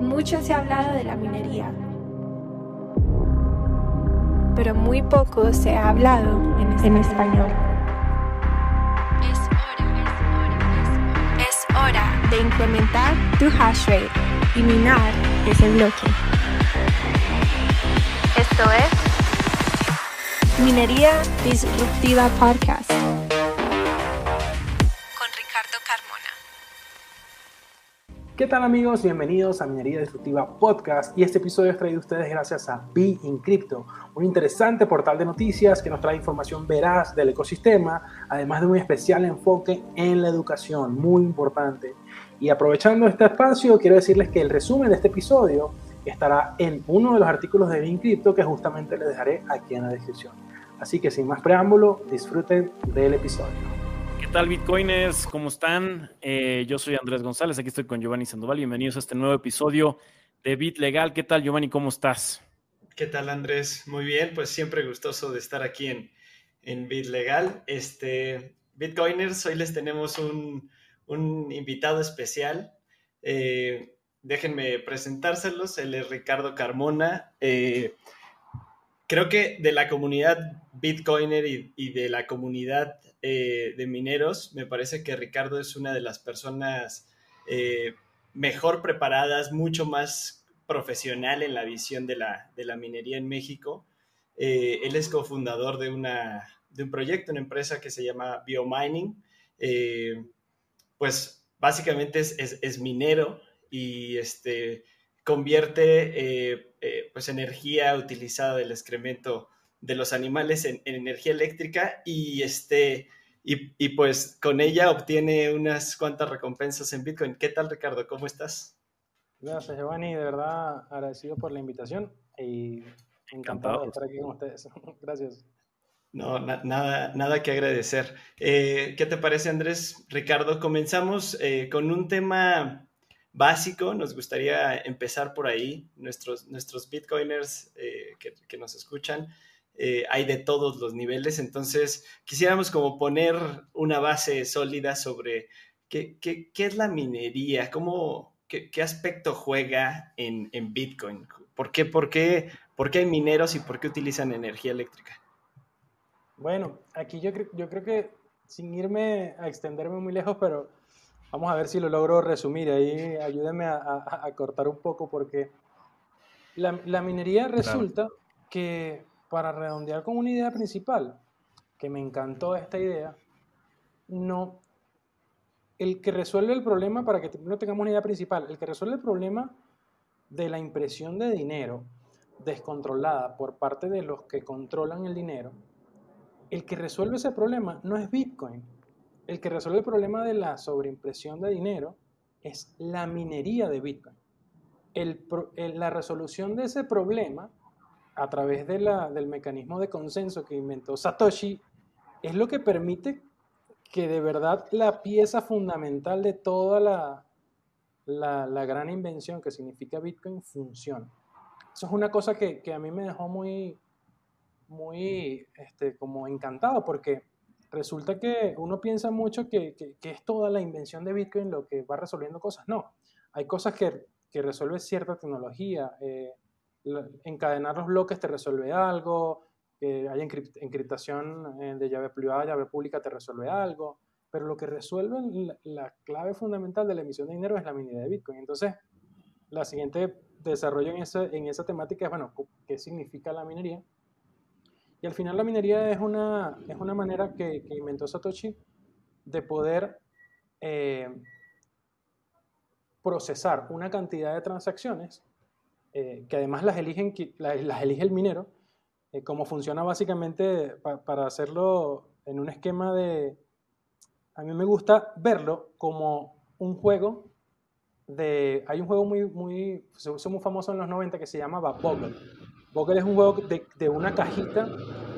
Mucho se ha hablado de la minería, pero muy poco se ha hablado en español. Es hora, es hora de incrementar tu hash rate y minar ese bloque. Esto es Minería Disruptiva Podcast. ¿Qué tal amigos? Bienvenidos a Minería Disruptiva Podcast y este episodio es traído a ustedes gracias a Be Crypto, un interesante portal de noticias que nos trae información veraz del ecosistema, además de un especial enfoque en la educación, muy importante. Y aprovechando este espacio, quiero decirles que el resumen de este episodio estará en uno de los artículos de Be Crypto que justamente les dejaré aquí en la descripción. Así que sin más preámbulo, disfruten del episodio. ¿Qué tal, Bitcoiners? ¿Cómo están? Eh, yo soy Andrés González, aquí estoy con Giovanni Sandoval. Bienvenidos a este nuevo episodio de Bit Legal. ¿Qué tal, Giovanni? ¿Cómo estás? ¿Qué tal, Andrés? Muy bien, pues siempre gustoso de estar aquí en, en Bit Legal. Este, Bitcoiners, hoy les tenemos un, invitado especial. Eh, déjenme presentárselos. Él es Ricardo Carmona. Eh, creo que de la comunidad Bitcoiner y de la comunidad eh, de mineros, me parece que Ricardo es una de las personas eh, mejor preparadas, mucho más profesional en la visión de la, minería en México. Eh, él es cofundador de, una, de un proyecto, una empresa que se llama Biomining. pues básicamente es, minero y este, convierte pues energía utilizada del excremento de los animales en, energía eléctrica y, este, y, pues con ella obtiene unas cuantas recompensas en Bitcoin. ¿Qué tal, Ricardo? ¿Cómo estás? Gracias, Giovanni. De verdad, agradecido por la invitación y encantado, de estar aquí con ustedes. Gracias. No, nada, nada que agradecer. Eh, ¿Qué te parece, Andrés? Ricardo, comenzamos eh, con un tema básico. Nos gustaría empezar por ahí. Nuestros, nuestros bitcoiners eh, que, que, nos escuchan eh, hay de todos los niveles, entonces quisiéramos como poner una base sólida sobre qué, es la minería, cómo, qué, aspecto juega en, Bitcoin, ¿Por qué, por, qué, por qué hay mineros y por qué utilizan energía eléctrica. Bueno, aquí yo, yo creo que sin irme a extenderme muy lejos, pero vamos a ver si lo logro resumir. Ahí ayúdenme a, cortar un poco porque la, minería resulta que para redondear con una idea principal, que me encantó esta idea, no, el que resuelve el problema, para que no tengamos una idea principal, el que resuelve el problema de la impresión de dinero descontrolada por parte de los que controlan el dinero, el que resuelve ese problema no es Bitcoin. El que resuelve el problema de la sobreimpresión de dinero es la minería de Bitcoin. la resolución de ese problema a través de la, del mecanismo de consenso que inventó Satoshi, es lo que permite que de verdad la pieza fundamental de toda la, la, gran invención que significa Bitcoin funcione. Eso es una cosa que, que a mí me dejó muy, muy este, como encantado porque resulta que uno piensa mucho que, que, es toda la invención de Bitcoin lo que va resolviendo cosas. No, hay cosas que, que resuelve cierta tecnología. Eh, encadenar los bloques te resuelve algo, que haya encriptación eh, de llave privada, llave pública te resuelve algo, pero lo que resuelve la, clave fundamental de la emisión de dinero es la minería de Bitcoin. Entonces, la siguiente desarrollo en, en esa temática es, bueno, ¿qué significa la minería? Y al final la minería es una, es una manera que, inventó Satoshi de poder eh, procesar una cantidad de transacciones eh, que además las, eligen, las, elige el minero, eh, como funciona básicamente para hacerlo en un esquema de... A mí me gusta verlo como un juego de... Hay un juego muy, muy, muy famoso en los 90 que se llamaba Boggle. Boggle es un juego de, de una cajita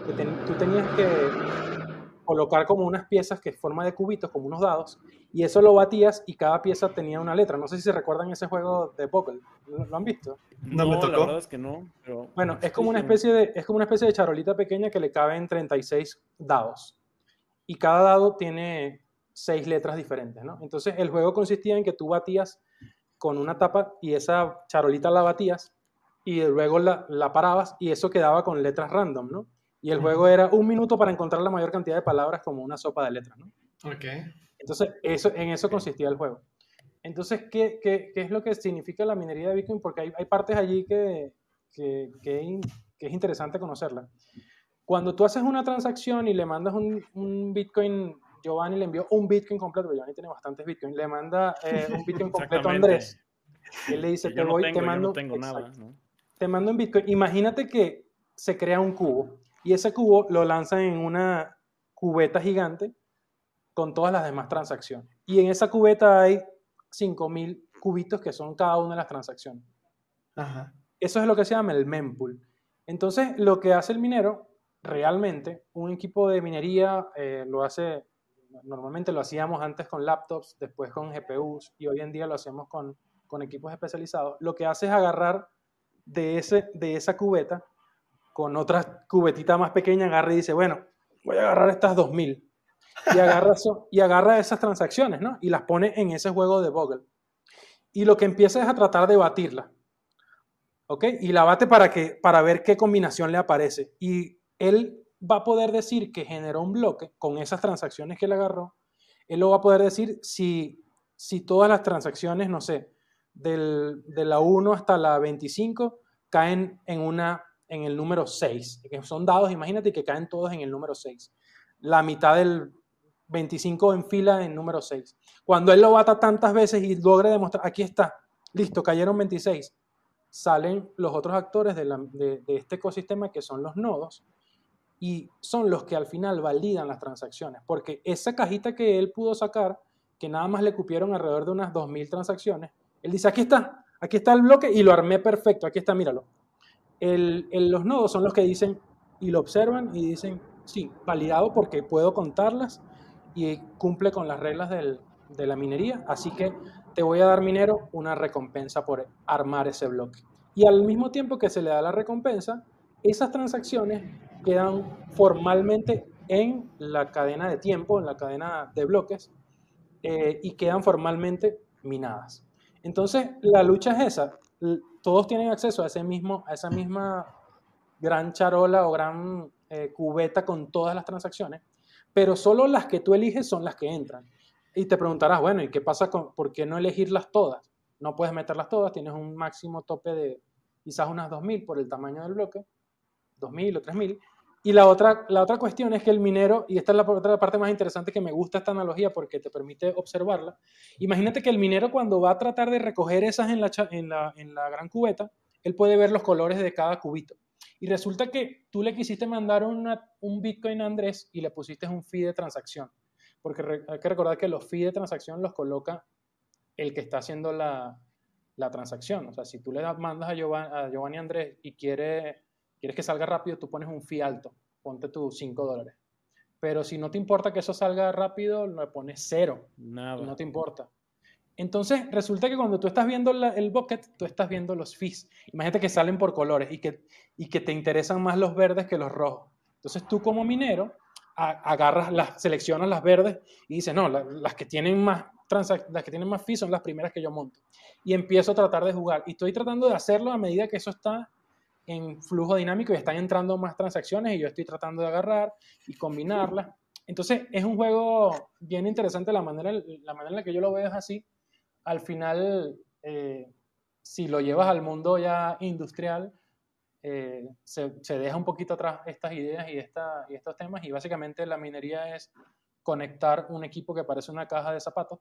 que tú tenías que colocar como unas piezas que forma de cubitos, como unos dados, y eso lo batías y cada pieza tenía una letra. No sé si se recuerdan ese juego de Poker. ¿Lo, han visto? No, me tocó. La verdad es que no. bueno, es como, una especie de, es como una especie de charolita pequeña que le caben 36 dados. Y cada dado tiene seis letras diferentes, ¿no? Entonces el juego consistía en que tú batías con una tapa y esa charolita la batías y luego la, la parabas y eso quedaba con letras random, ¿no? Y el juego era un minuto para encontrar la mayor cantidad de palabras como una sopa de letras, ¿no? Ok. Entonces, eso, en eso consistía el juego. Entonces, ¿qué, qué, qué es lo que significa la minería de Bitcoin? Porque hay, hay partes allí que, que, que, que, es interesante conocerla. Cuando tú haces una transacción y le mandas un, un Bitcoin, Giovanni le envió un Bitcoin completo, Giovanni tiene bastantes Bitcoin, le manda eh, un Bitcoin completo a Andrés. Él le dice, te no voy, tengo, te mando, no tengo nada. ¿no? te mando un Bitcoin. Imagínate que se crea un cubo y ese cubo lo lanzan en una cubeta gigante con todas las demás transacciones. Y en esa cubeta hay 5.000 cubitos que son cada una de las transacciones. Ajá. Eso es lo que se llama el mempool. Entonces, lo que hace el minero, realmente, un equipo de minería eh, lo hace, normalmente lo hacíamos antes con laptops, después con GPUs y hoy en día lo hacemos con, con equipos especializados. Lo que hace es agarrar de, ese, de esa cubeta con otra cubetita más pequeña, agarra y dice, bueno, voy a agarrar estas 2000 y agarra, eso, y agarra esas transacciones, ¿no? Y las pone en ese juego de Bogle. Y lo que empieza es a tratar de batirla. ¿Ok? Y la bate para, que, para ver qué combinación le aparece. Y él va a poder decir que generó un bloque con esas transacciones que le agarró. Él lo va a poder decir si, si todas las transacciones, no sé, del, de la 1 hasta la 25 caen en, una, en el número 6. Que son dados, imagínate que caen todos en el número 6. La mitad del 25 en fila en número 6. Cuando él lo bata tantas veces y logre demostrar, aquí está, listo, cayeron 26, salen los otros actores de, de, este ecosistema que son los nodos y son los que al final validan las transacciones, porque esa cajita que él pudo sacar, que nada más le cupieron alrededor de unas 2.000 transacciones, él dice, aquí está, aquí está el bloque y lo armé perfecto, aquí está, míralo. El, los nodos son los que dicen y lo observan y dicen, sí, validado porque puedo contarlas y cumple con las reglas de la minería, así que te voy a dar minero una recompensa por armar ese bloque. Y al mismo tiempo que se le da la recompensa, esas transacciones quedan formalmente en la cadena de tiempo, en la cadena de bloques, eh, y quedan formalmente minadas. Entonces, la lucha es esa. Todos tienen acceso a, ese mismo, a esa misma gran charola o gran eh, cubeta con todas las transacciones, pero solo las que tú eliges son las que entran. Y te preguntarás, bueno, ¿y qué pasa con, por qué no elegirlas todas? No puedes meterlas todas, tienes un máximo tope de quizás unas 2.000 por el tamaño del bloque, 2.000 o 3.000. Y la otra, la otra cuestión es que el minero, y esta es la otra parte más interesante que me gusta esta analogía porque te permite observarla, imagínate que el minero cuando va a tratar de recoger esas en la, en la, en la gran cubeta, él puede ver los colores de cada cubito. Y resulta que tú le quisiste mandar una, un Bitcoin a Andrés y le pusiste un fee de transacción. Porque hay que recordar que los fees de transacción los coloca el que está haciendo la, la transacción. O sea, si tú le mandas a Giovanni Andrés y quiere, quieres que salga rápido, tú pones un fee alto, ponte tus 5 dólares. Pero si no te importa que eso salga rápido, le pones cero. Nada. No te importa. Entonces, resulta que cuando tú estás viendo la, el bucket, tú estás viendo los fees. Imagínate que salen por colores y que, y que te interesan más los verdes que los rojos. Entonces, tú como minero, a, agarras, las, seleccionas las verdes y dices, no, la, las que tienen más las que tienen más fees son las primeras que yo monto. Y empiezo a tratar de jugar. Y estoy tratando de hacerlo a medida que eso está en flujo dinámico y están entrando más transacciones y yo estoy tratando de agarrar y combinarlas. Entonces, es un juego bien interesante. La manera, la manera en la que yo lo veo es así al final, eh, si lo llevas al mundo ya industrial, eh, se, se, deja un poquito atrás estas ideas y, esta, y estos temas y básicamente la minería es conectar un equipo que parece una caja de zapatos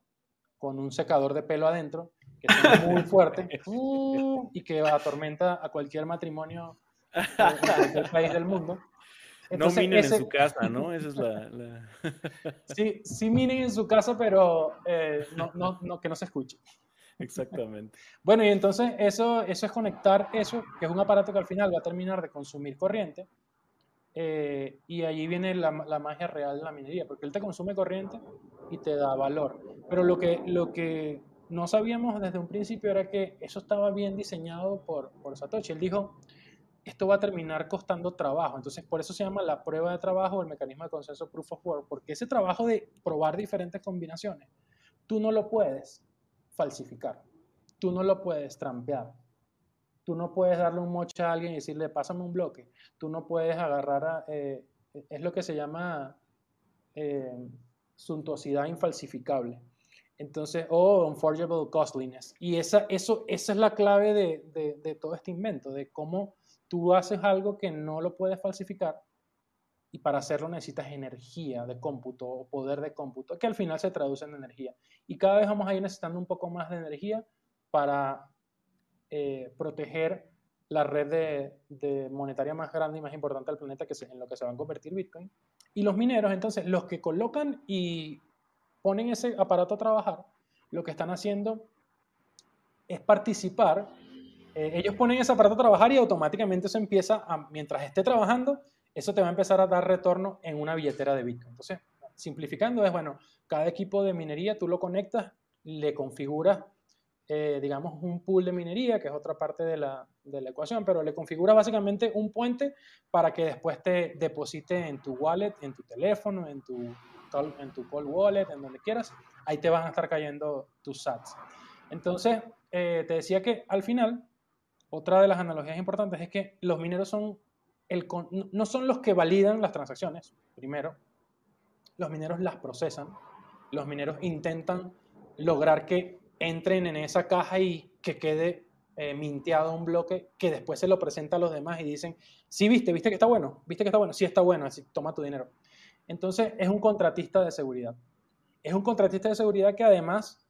con un secador de pelo adentro, que es muy fuerte uh, y que atormenta a cualquier matrimonio en cualquier país del mundo. Entonces, no minen ese... en su casa, ¿no? Esa es la... la... sí, sí minen en su casa, pero eh, no, no, no, que no se escuche. Exactamente. Bueno, y entonces eso, eso es conectar eso, que es un aparato que al final va a terminar de consumir corriente, eh, y allí viene la, la, magia real de la minería, porque él te consume corriente y te da valor. Pero lo que, lo que no sabíamos desde un principio era que eso estaba bien diseñado por, por Satoshi. Él dijo, esto va a terminar costando trabajo. Entonces, por eso se llama la prueba de trabajo, el mecanismo de consenso proof of work, porque ese trabajo de probar diferentes combinaciones, tú no lo puedes falsificar. tú no lo puedes trampear. Tú no puedes darle un mocha a alguien y decirle, pásame un bloque. Tú no puedes agarrar a... Eh, es lo que se llama eh, suntuosidad infalsificable. Entonces, o unforgeable costliness. Y esa, eso, esa es la clave de, de, todo este invento, de cómo tú haces algo que no lo puedes falsificar y para hacerlo necesitas energía de cómputo o poder de cómputo, que al final se traduce en energía. Y cada vez vamos a ir necesitando un poco más de energía para eh, proteger la red de, monetaria más grande y más importante del planeta, que en lo que se va a convertir Bitcoin. Y los mineros, entonces, los que colocan y ponen ese aparato a trabajar, lo que están haciendo es participar. Eh, ellos ponen ese aparato a trabajar y automáticamente se empieza, a, mientras esté trabajando, eso te va a empezar a dar retorno en una billetera de Bitcoin. Entonces, simplificando es, bueno, cada equipo de minería tú lo conectas, le configuras eh, digamos, un pool de minería, que es otra parte de la, de la, ecuación, pero le configura básicamente un puente para que después te deposite en tu wallet, en tu teléfono, en tu, en tu call wallet, en donde quieras. Ahí te van a estar cayendo tus sats. Entonces, eh, te decía que al final, otra de las analogías importantes es que los mineros son el, no son los que validan las transacciones, primero. Los mineros las procesan. Los mineros intentan lograr que entren en esa caja y que quede eh, minteado un bloque que después se lo presenta a los demás y dicen, sí, viste, viste que está bueno, viste que está bueno, sí está bueno, así toma tu dinero. Entonces es un contratista de seguridad. Es un contratista de seguridad que además,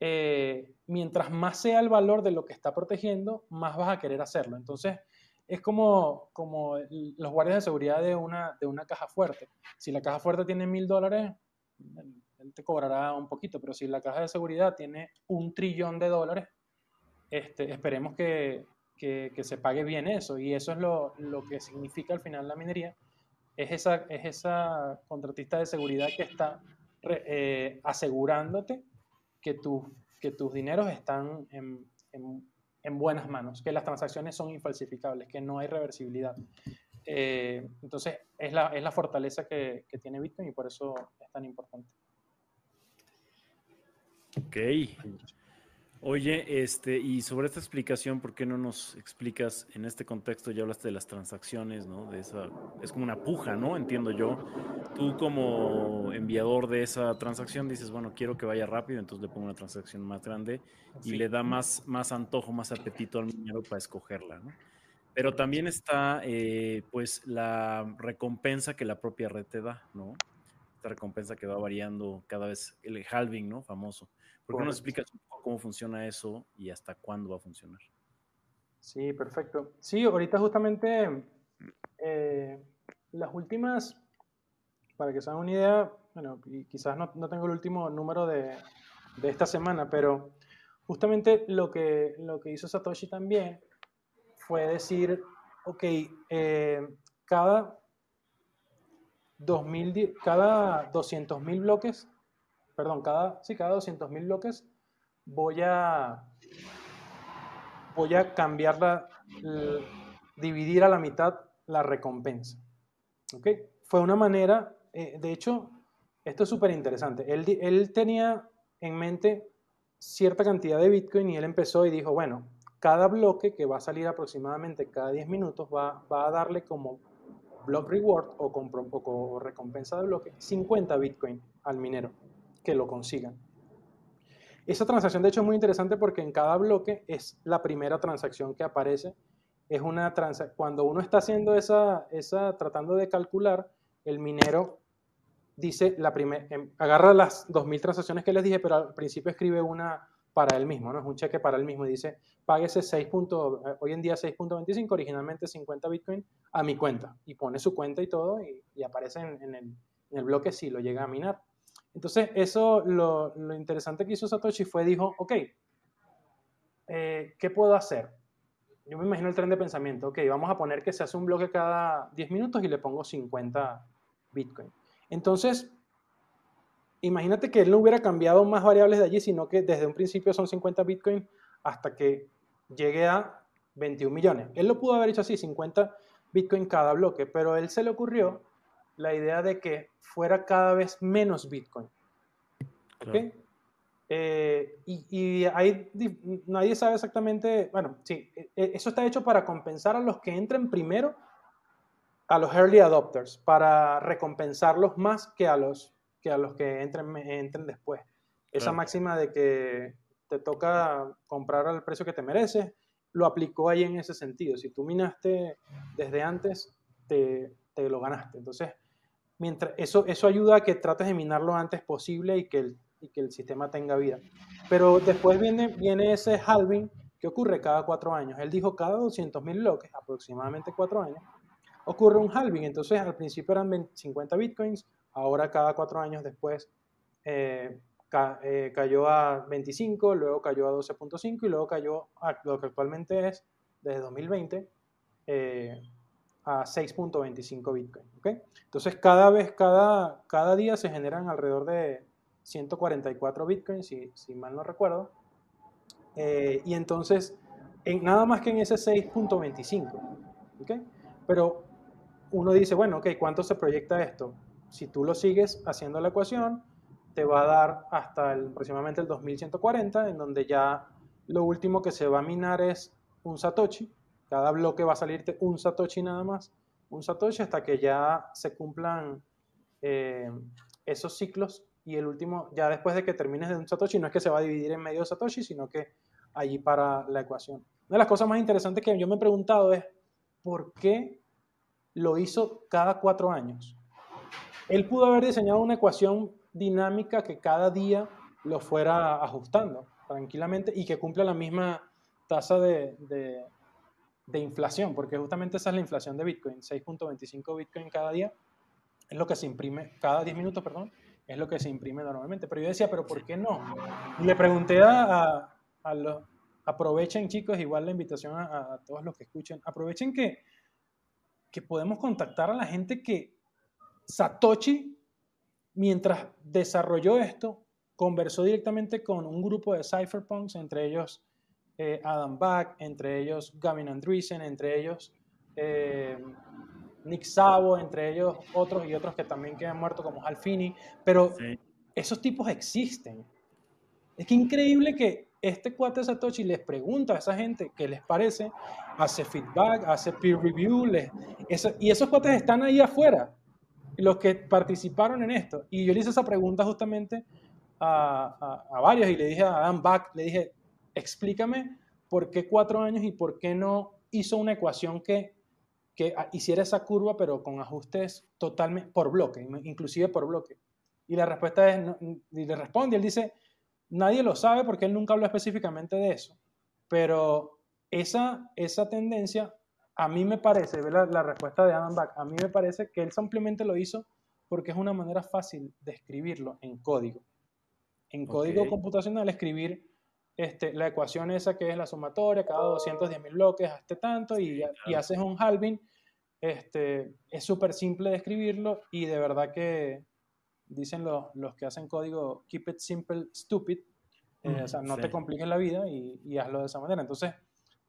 eh, mientras más sea el valor de lo que está protegiendo, más vas a querer hacerlo. Entonces es como, los guardias de seguridad de una, de una caja fuerte. Si la caja fuerte tiene mil dólares, él te cobrará un poquito, pero si la caja de seguridad tiene un trillón de dólares, este, esperemos que, que, se pague bien eso. Y eso es lo, lo, que significa al final la minería. Es esa, es esa contratista de seguridad que está eh, asegurándote que, que tus dineros están en, en, en, buenas manos, que las transacciones son infalsificables, que no hay reversibilidad. Eh, entonces, es la, es la fortaleza que, que tiene Bitcoin y por eso es tan importante. Ok. Oye, este, y sobre esta explicación, ¿por qué no nos explicas en este contexto? Ya hablaste de las transacciones, ¿no? De esa, es como una puja, ¿no? Entiendo yo. Tú como enviador de esa transacción dices, bueno, quiero que vaya rápido, entonces le pongo una transacción más grande y le da más, más antojo, más apetito al minero para escogerla, ¿no? Pero también está, eh, pues, la recompensa que la propia red te da, ¿no? Esta recompensa que va variando cada vez, el halving, ¿no? Famoso. ¿Por qué no nos explicas un poco cómo funciona eso y hasta cuándo va a funcionar? Sí, perfecto. Sí, ahorita justamente eh, las últimas, para que se hagan una idea, bueno, quizás no, no tengo el último número de, de, esta semana, pero justamente lo que, lo que hizo Satoshi también fue decir, ok, eh, cada, 2000, cada 200.000 bloques perdón, cada, sí, cada 200.000 bloques voy a, voy a cambiarla, dividir a la mitad la recompensa. ¿Ok? Fue una manera, eh, de hecho, esto es súper interesante. Él, tenía en mente cierta cantidad de Bitcoin y él empezó y dijo, bueno, cada bloque que va a salir aproximadamente cada 10 minutos va, va a darle como block reward o, con, o, recompensa de bloque 50 Bitcoin al minero que lo consigan. Esa transacción, de hecho, es muy interesante porque en cada bloque es la primera transacción que aparece. Es una cuando uno está haciendo esa, esa, tratando de calcular, el minero dice, la em, agarra las 2.000 transacciones que les dije, pero al principio escribe una para él mismo, ¿no? Es un cheque para él mismo y dice, páguese 6. Eh, hoy en día 6.25, originalmente 50 Bitcoin a mi cuenta. Y pone su cuenta y todo y, aparece en, el, en, el, bloque si lo llega a minar. Entonces, eso, lo, interesante que hizo Satoshi fue, dijo, ok, eh, ¿qué puedo hacer? Yo me imagino el tren de pensamiento, ok, vamos a poner que se hace un bloque cada 10 minutos y le pongo 50 Bitcoin. Entonces, imagínate que él no hubiera cambiado más variables de allí, sino que desde un principio son 50 Bitcoin hasta que llegue a 21 millones. Él lo pudo haber hecho así, 50 Bitcoin cada bloque, pero él se le ocurrió la idea de que fuera cada vez menos Bitcoin. Eh, y, y nadie sabe exactamente, bueno, sí, e, e, eso está hecho para compensar a los que entren primero, a los early adopters, para recompensarlos más que a los que, a los que entren, entren después. Esa máxima de que te toca comprar al precio que te mereces, lo aplicó ahí en ese sentido. Si tú minaste desde antes, te, te lo ganaste. Entonces, mientras, eso, eso ayuda a que trates de minar lo antes posible y que el, y que el sistema tenga vida. Pero después viene, viene ese halving que ocurre cada cuatro años. Él dijo cada 200.000 bloques, aproximadamente cuatro años, ocurre un halving. Entonces, al principio eran 50 bitcoins, ahora cada cuatro años después eh, eh, cayó a 25, luego cayó a 12.5 y luego cayó a lo que actualmente es, desde 2020, eh, a 6.25 bitcoin. ¿okay? Entonces, cada vez, cada, cada día se generan alrededor de 144 bitcoins, si, si mal no recuerdo. y entonces, en, nada más que en ese 6.25. ¿okay? Pero uno dice, bueno, ok, ¿cuánto se proyecta esto? si tú lo sigues haciendo la ecuación, te va a dar hasta el, aproximadamente el 2140, en donde ya lo último que se va a minar es un satoshi. Cada bloque va a salirte un satoshi nada más, un satoshi hasta que ya se cumplan eh, esos ciclos y el último, ya después de que termines de un satoshi, no es que se va a dividir en medio satoshi, sino que allí para la ecuación. Una de las cosas más interesantes que yo me he preguntado es, ¿por qué lo hizo cada cuatro años? Él pudo haber diseñado una ecuación dinámica que cada día lo fuera ajustando tranquilamente y que cumpla la misma tasa de, inflación, porque justamente esa es la inflación de Bitcoin, 6.25 Bitcoin cada día, es lo que se imprime, cada 10 minutos, perdón, es lo que se imprime normalmente. Pero yo decía, pero ¿por qué no? Y le pregunté a, los, aprovechen chicos, igual la invitación a, todos los que escuchen, aprovechen que, que podemos contactar a la gente que Satoshi, mientras desarrolló esto, conversó directamente con un grupo de cypherpunks, entre ellos eh, Adam Back, entre ellos Gavin Andreessen, entre ellos eh, Nick Savo, entre ellos otros y otros que también quedan muertos como Alfini, pero esos tipos existen. Es que increíble que este cuate Satoshi les pregunta a esa gente qué les parece, hace feedback, hace peer review, y esos cuates están ahí afuera los que participaron en esto. Y yo le hice esa pregunta justamente a, varios y le dije a Adam Back, le dije, explícame por qué cuatro años y por qué no hizo una ecuación que, que hiciera esa curva, pero con ajustes totalmente por bloque, inclusive por bloque. Y la respuesta es, y le responde, él dice, nadie lo sabe porque él nunca habló específicamente de eso, pero esa, esa tendencia a mí me parece, ve la, respuesta de Adam Back, a mí me parece que él simplemente lo hizo porque es una manera fácil de escribirlo en código. En código computacional escribir este, la ecuación esa que es la sumatoria, cada 210 mil bloques, hazte tanto y, y, haces un halving. Este, es súper simple de escribirlo y de verdad que dicen los, los que hacen código, keep it simple, stupid. Eh, o sea, no te compliques la vida y, y hazlo de esa manera. Entonces,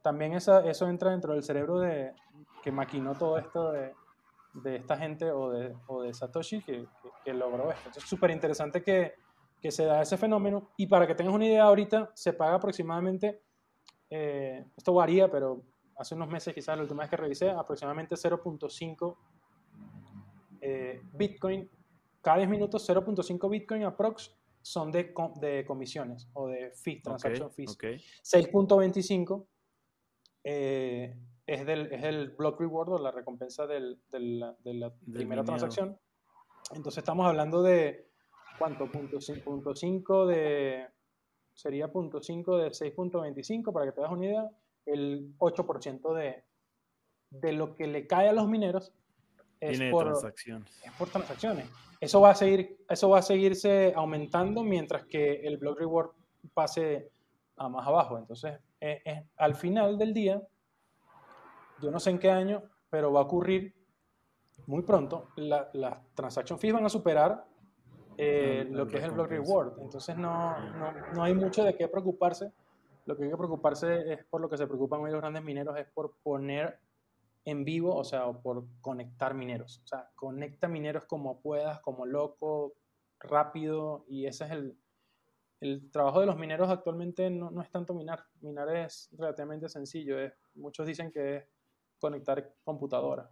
también esa, eso entra dentro del cerebro de, que maquinó todo esto de, de esta gente o de, o de Satoshi que, que, logró esto. Entonces es súper interesante que, que, se da ese fenómeno y para que tengas una idea ahorita se paga aproximadamente, eh, esto varía, pero hace unos meses quizás la última vez que revisé, aproximadamente 0.5 eh, Bitcoin, cada 10 minutos 0.5 Bitcoin aprox son de, de comisiones o de fees, transaction fees. 6.25 eh, es, del, es el block reward o la recompensa del, del, de la primera transacción. Entonces estamos hablando de, ¿cuánto? Punto 5 de, sería punto 5 de 6.25, para que te das una idea, el 8% de, de lo que le cae a los mineros es por transacciones. Es por transacciones. Eso va, a seguir, eso va a seguirse aumentando mientras que el block reward pase a más abajo. Entonces, al final del día, yo no sé en qué año, pero va a ocurrir muy pronto, las la transaction fees van a superar eh, lo que es el block reward. Entonces no, no, no, hay mucho de qué preocuparse. Lo que hay que preocuparse es por lo que se preocupan hoy los grandes mineros, es por poner en vivo, o sea, por conectar mineros. O sea, conecta mineros como puedas, como loco, rápido, y ese es el, el trabajo de los mineros actualmente no, no, es tanto minar. Minar es relativamente sencillo. Es, muchos dicen que es conectar computadora.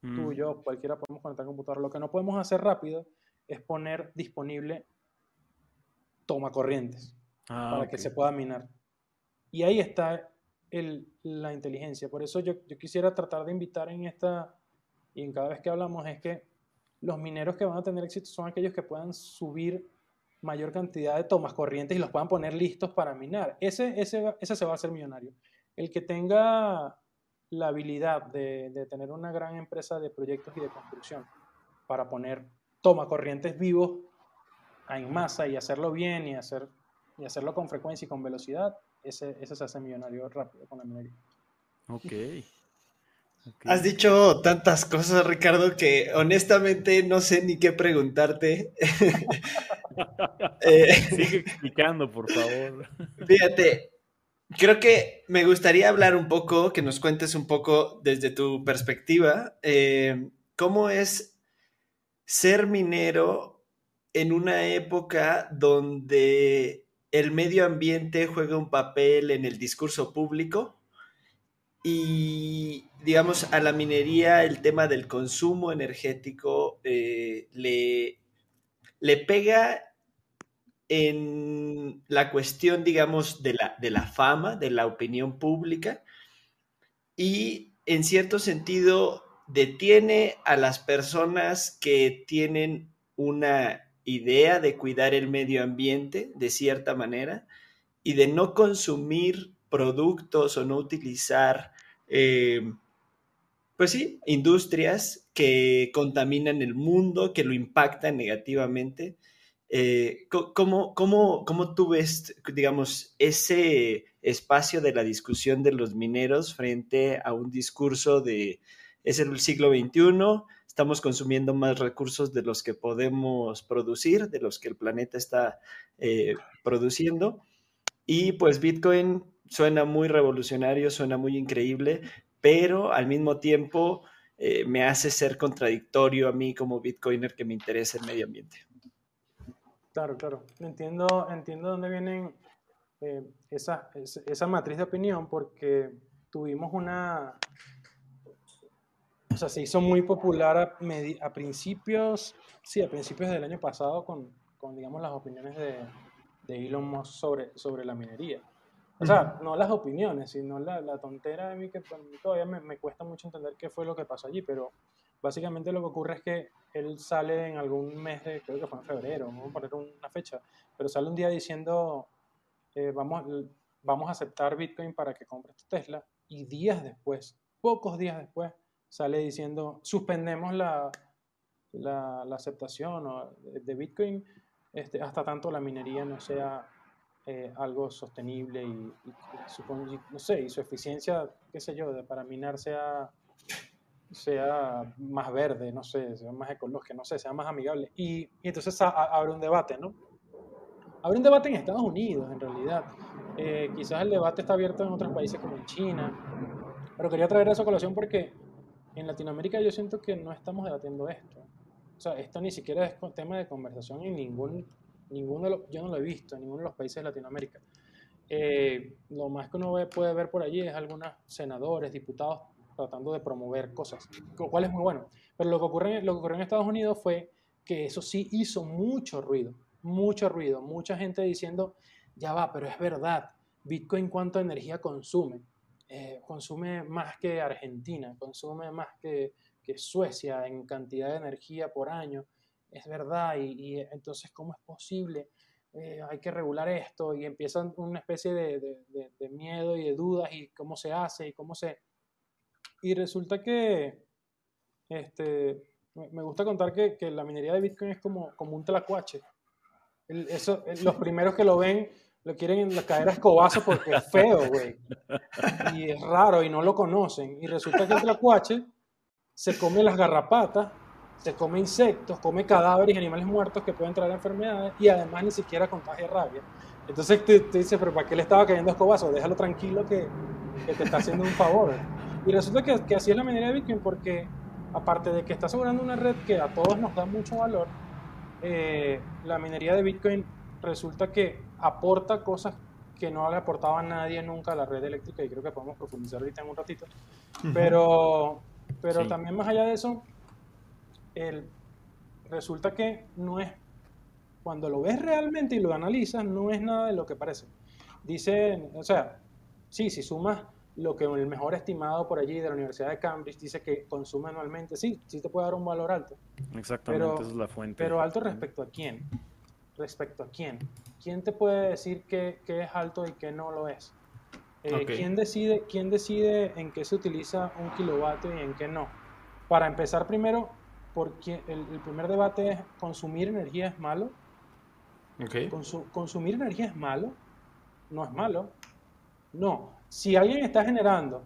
Tú, mm. yo, cualquiera podemos conectar computadora. Lo que no podemos hacer rápido es poner disponible toma corrientes ah, para que se pueda minar. Y ahí está el, la inteligencia. Por eso yo, yo quisiera tratar de invitar en esta, y en cada vez que hablamos, es que los mineros que van a tener éxito son aquellos que puedan subir mayor cantidad de tomas corrientes y los puedan poner listos para minar. Ese, ese, ese se va a hacer millonario. El que tenga la habilidad de, de, tener una gran empresa de proyectos y de construcción para poner toma corrientes vivos en masa y hacerlo bien y, hacer, y hacerlo con frecuencia y con velocidad, ese, ese se hace millonario rápido con la minería. Ok. Has dicho tantas cosas, Ricardo, que honestamente no sé ni qué preguntarte. Eh, Sigue explicando, por favor. Fíjate, creo que me gustaría hablar un poco, que nos cuentes un poco desde tu perspectiva, eh, cómo es ser minero en una época donde el medio ambiente juega un papel en el discurso público y, digamos, a la minería el tema del consumo energético eh, le, le pega en la cuestión, digamos, de la, de la fama, de la opinión pública y, en cierto sentido, detiene a las personas que tienen una idea de cuidar el medio ambiente de cierta manera y de no consumir productos o no utilizar, eh, pues sí, industrias que contaminan el mundo, que lo impactan negativamente. Eh, ¿cómo, cómo, cómo, tú ves, digamos, ese espacio de la discusión de los mineros frente a un discurso de es el siglo XXI, estamos consumiendo más recursos de los que podemos producir, de los que el planeta está eh, produciendo. Y pues Bitcoin suena muy revolucionario, suena muy increíble, pero al mismo tiempo eh, me hace ser contradictorio a mí como Bitcoiner que me interesa el medio ambiente. Claro, claro. Entiendo, entiendo dónde viene eh, esa, esa matriz de opinión porque tuvimos una, o sea, se hizo muy popular a, a, principios, sí, a principios del año pasado con, con digamos, las opiniones de, de, Elon Musk sobre, sobre la minería. O sea, no las opiniones, sino la, la tontera de mí que todavía me, me, cuesta mucho entender qué fue lo que pasó allí, pero básicamente lo que ocurre es que él sale en algún mes, de, creo que fue en febrero, vamos a poner una fecha, pero sale un día diciendo, eh, vamos, vamos a aceptar Bitcoin para que compres tu Tesla, y días después, pocos días después, sale diciendo suspendemos la, la, aceptación de Bitcoin este, hasta tanto la minería no sea eh, algo sostenible y, no sé, y su eficiencia, qué sé yo, de, para minar sea, sea más verde, no sé, sea más ecológica, no sé, sea más amigable. Y, entonces abre un debate, ¿no? Abre un debate en Estados Unidos, en realidad. Eh, quizás el debate está abierto en otros países como en China, pero quería traer esa colación porque en Latinoamérica yo siento que no estamos debatiendo esto. O sea, esto ni siquiera es tema de conversación en ningún, ninguno de los, yo no lo he visto en ninguno de los países de Latinoamérica. Eh, lo más que uno puede ver por allí es algunos senadores, diputados tratando de promover cosas, lo cual es muy bueno. Pero lo que, ocurre, lo que ocurrió en Estados Unidos fue que eso sí hizo mucho ruido, mucho ruido, mucha gente diciendo, ya va, pero es verdad, Bitcoin cuánta energía consume. Eh, consume más que Argentina, consume más que, que, Suecia en cantidad de energía por año. Es verdad, y, entonces, ¿cómo es posible? Eh, hay que regular esto y empiezan una especie de, de, de, miedo y de dudas y cómo se hace y cómo se... Y resulta que, este, me gusta contar que, que la minería de Bitcoin es como, como un tlacuache. eso, los primeros que lo ven lo quieren caer a escobazo porque es feo, güey. Y es raro y no lo conocen. Y resulta que el tlacuache se come las garrapatas, se come insectos, come cadáveres y animales muertos que pueden traer enfermedades y además ni siquiera contagia rabia. Entonces te, dice, pero ¿para qué le estaba cayendo escobazo? Déjalo tranquilo que, que, te está haciendo un favor. Y resulta que, que así es la minería de Bitcoin porque aparte de que está asegurando una red que a todos nos da mucho valor, eh, la minería de Bitcoin resulta que aporta cosas que no le aportaba a nadie nunca a la red eléctrica y creo que podemos profundizar ahorita en un ratito. Pero, pero también más allá de eso, el, resulta que no es, cuando lo ves realmente y lo analizas, no es nada de lo que parece. Dice, o sea, sí, si sumas lo que el mejor estimado por allí de la Universidad de Cambridge dice que consume anualmente, sí, sí te puede dar un valor alto. Exactamente, esa es la fuente. Pero alto respecto a quién? Respecto a quién. ¿Quién te puede decir que, es alto y que no lo es? Eh, ¿quién, decide, ¿Quién decide en qué se utiliza un kilovatio y en qué no? Para empezar primero, porque el, primer debate es, ¿consumir energía es malo? ¿Consumir energía es malo? No es malo. No. Si alguien está generando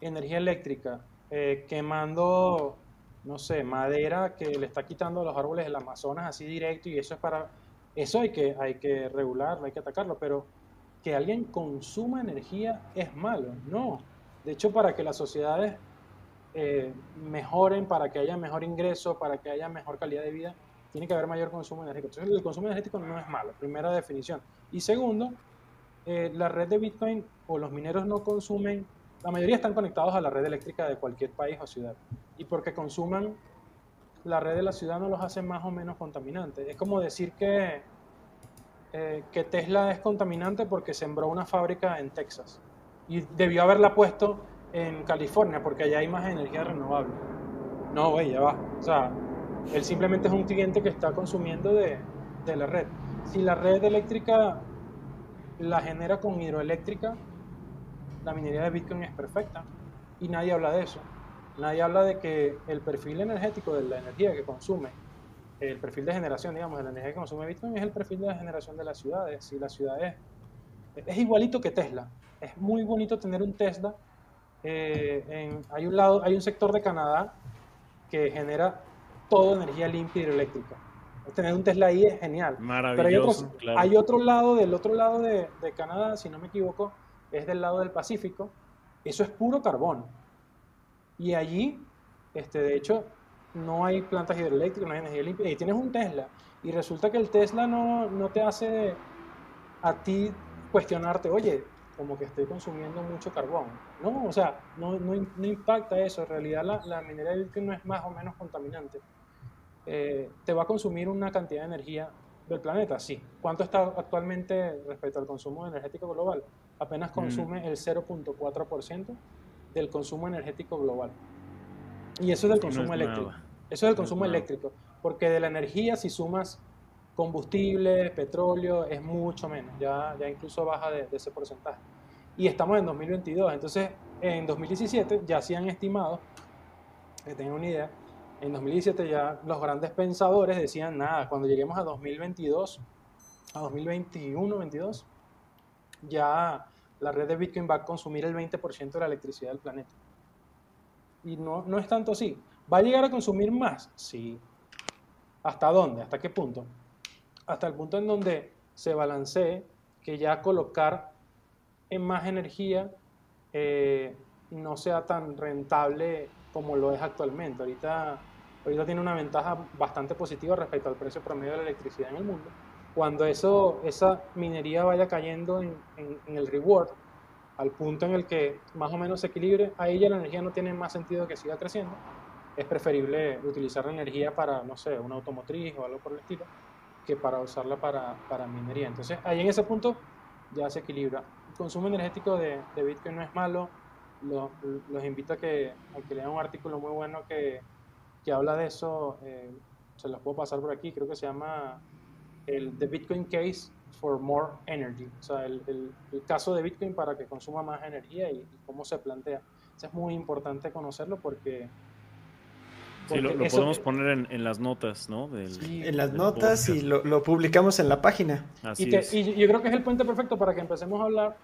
energía eléctrica eh, quemando, no sé, madera que le está quitando los árboles del Amazonas así directo y eso es para eso hay que, hay que regularlo, hay que atacarlo, pero que alguien consuma energía es malo, no. De hecho, para que las sociedades eh, mejoren, para que haya mejor ingreso, para que haya mejor calidad de vida, tiene que haber mayor consumo energético. Entonces, el consumo energético no es malo, primera definición. Y segundo, eh, la red de Bitcoin o los mineros no consumen, la mayoría están conectados a la red eléctrica de cualquier país o ciudad. Y porque consuman la red de la ciudad no los hace más o menos contaminantes. Es como decir que, eh, que Tesla es contaminante porque sembró una fábrica en Texas y debió haberla puesto en California porque allá hay más energía renovable. No, güey, ya va. O sea, él simplemente es un cliente que está consumiendo de, de la red. Si la red eléctrica la genera con hidroeléctrica, la minería de Bitcoin es perfecta y nadie habla de eso. Nadie habla de que el perfil energético de la energía que consume, el perfil de generación, digamos, de la energía que consume Bitcoin es el perfil de la generación de las ciudades. Y las ciudades es igualito que Tesla. Es muy bonito tener un Tesla. Eh, hay, un lado, hay un sector de Canadá que genera toda energía limpia hidroeléctrica. Tener un Tesla ahí es genial. Maravilloso. Pero hay, otro lado, del otro lado de, de Canadá, si no me equivoco, es del lado del Pacífico. Eso es puro carbón y allí, este, de hecho, no hay plantas hidroeléctricas, no hay energía limpia, y tienes un Tesla. Y resulta que el Tesla no, no te hace a ti cuestionarte, oye, como que estoy consumiendo mucho carbón. No, o sea, no, no, no impacta eso. En realidad la, la, minería de Bitcoin no es más o menos contaminante. Eh, te va a consumir una cantidad de energía del planeta, sí. ¿Cuánto está actualmente respecto al consumo energético global? Apenas mm. consume el 0.4% del consumo energético global. Y eso es del consumo eléctrico. Eso es del consumo eléctrico. Porque de la energía, si sumas combustible, petróleo, es mucho menos. Ya, ya incluso baja de, ese porcentaje. Y estamos en 2022. Entonces, en 2017 ya se han estimado, que tengan una idea, en 2017 ya los grandes pensadores decían, nada, cuando lleguemos a 2022, a 2021, 22, ya la red de Bitcoin va a consumir el 20% de la electricidad del planeta. Y no, no es tanto así. ¿Va a llegar a consumir más? Sí. ¿Hasta dónde? ¿Hasta qué punto? Hasta el punto en donde se balancee que ya colocar en más energía eh, no sea tan rentable como lo es actualmente. Ahorita, ahorita tiene una ventaja bastante positiva respecto al precio promedio de la electricidad en el mundo cuando eso, esa minería vaya cayendo en, el reward, al punto en el que más o menos se equilibre, ahí ya la energía no tiene más sentido que siga creciendo. Es preferible utilizar la energía para, no sé, una automotriz o algo por el estilo, que para usarla para, para minería. Entonces, ahí en ese punto ya se equilibra. El consumo energético de, de Bitcoin no es malo. Los, los invito a que, a que lean un artículo muy bueno que, que habla de eso. Eh, se los puedo pasar por aquí, creo que se llama el The Bitcoin Case for More Energy, o sea, el, el, caso de Bitcoin para que consuma más energía y, cómo se plantea. Eso es muy importante conocerlo porque... sí, lo, podemos poner en, en, las notas, ¿no? en las notas y lo, lo, publicamos en la página. Así y, es. y yo creo que es el puente perfecto para que empecemos a hablar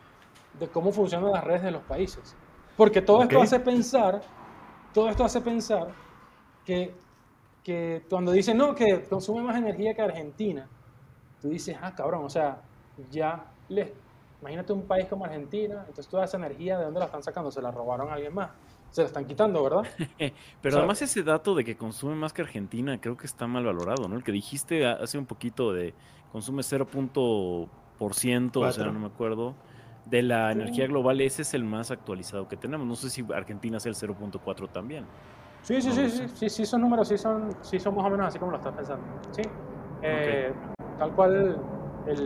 de cómo funcionan las redes de los países. Porque todo esto hace pensar, todo esto hace pensar que, que cuando dicen, no, que consume más energía que Argentina, tú dices, ah, cabrón, o sea, ya les, imagínate un país como Argentina, entonces toda esa energía, ¿de dónde la están sacando? Se la robaron a alguien más. Se la están quitando, ¿verdad? Pero además ese dato de que consume más que Argentina creo que está mal valorado, ¿no? El que dijiste hace un poquito de consume 0. o sea, no me acuerdo, de la energía global, ese es el más actualizado que tenemos. No sé si Argentina es el 0.4 también. Sí, sí, sí, sí, sí, sí, esos números sí son, sí son más o menos así como lo estás pensando. Sí. Eh, tal cual el,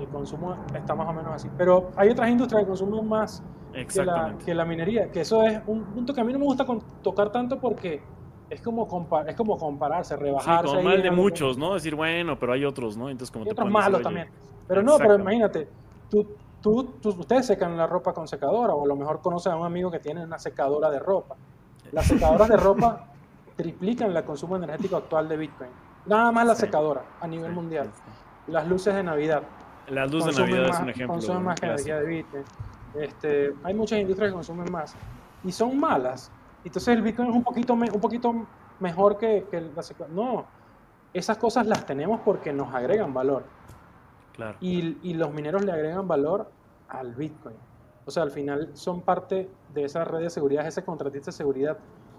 el, consumo está más o menos así. Pero hay otras industrias que consumen más que la, que la, minería, que eso es un punto que a mí no me gusta tocar tanto porque es como, es como compararse, rebajarse. Sí, como mal de muchos, ¿no? Decir, bueno, pero hay otros, ¿no? Entonces, como hay otros malos también. Pero no, pero imagínate, tú, tú, ustedes secan la ropa con secadora, o a lo mejor conocen a un amigo que tiene una secadora de ropa. Las secadoras de ropa triplican el consumo energético actual de Bitcoin. Nada más la secadora a nivel mundial. Las luces de Navidad. Las luces de Navidad es un ejemplo. Consumen más energía de Bitcoin. Este, hay muchas industrias que consumen más. Y son malas. Entonces el Bitcoin es un poquito, un poquito mejor que, que la secadora. No, esas cosas las tenemos porque nos agregan valor. Claro. Y, y, los mineros le agregan valor al Bitcoin. O sea, al final son parte de esa red de seguridad, ese contratista de seguridad.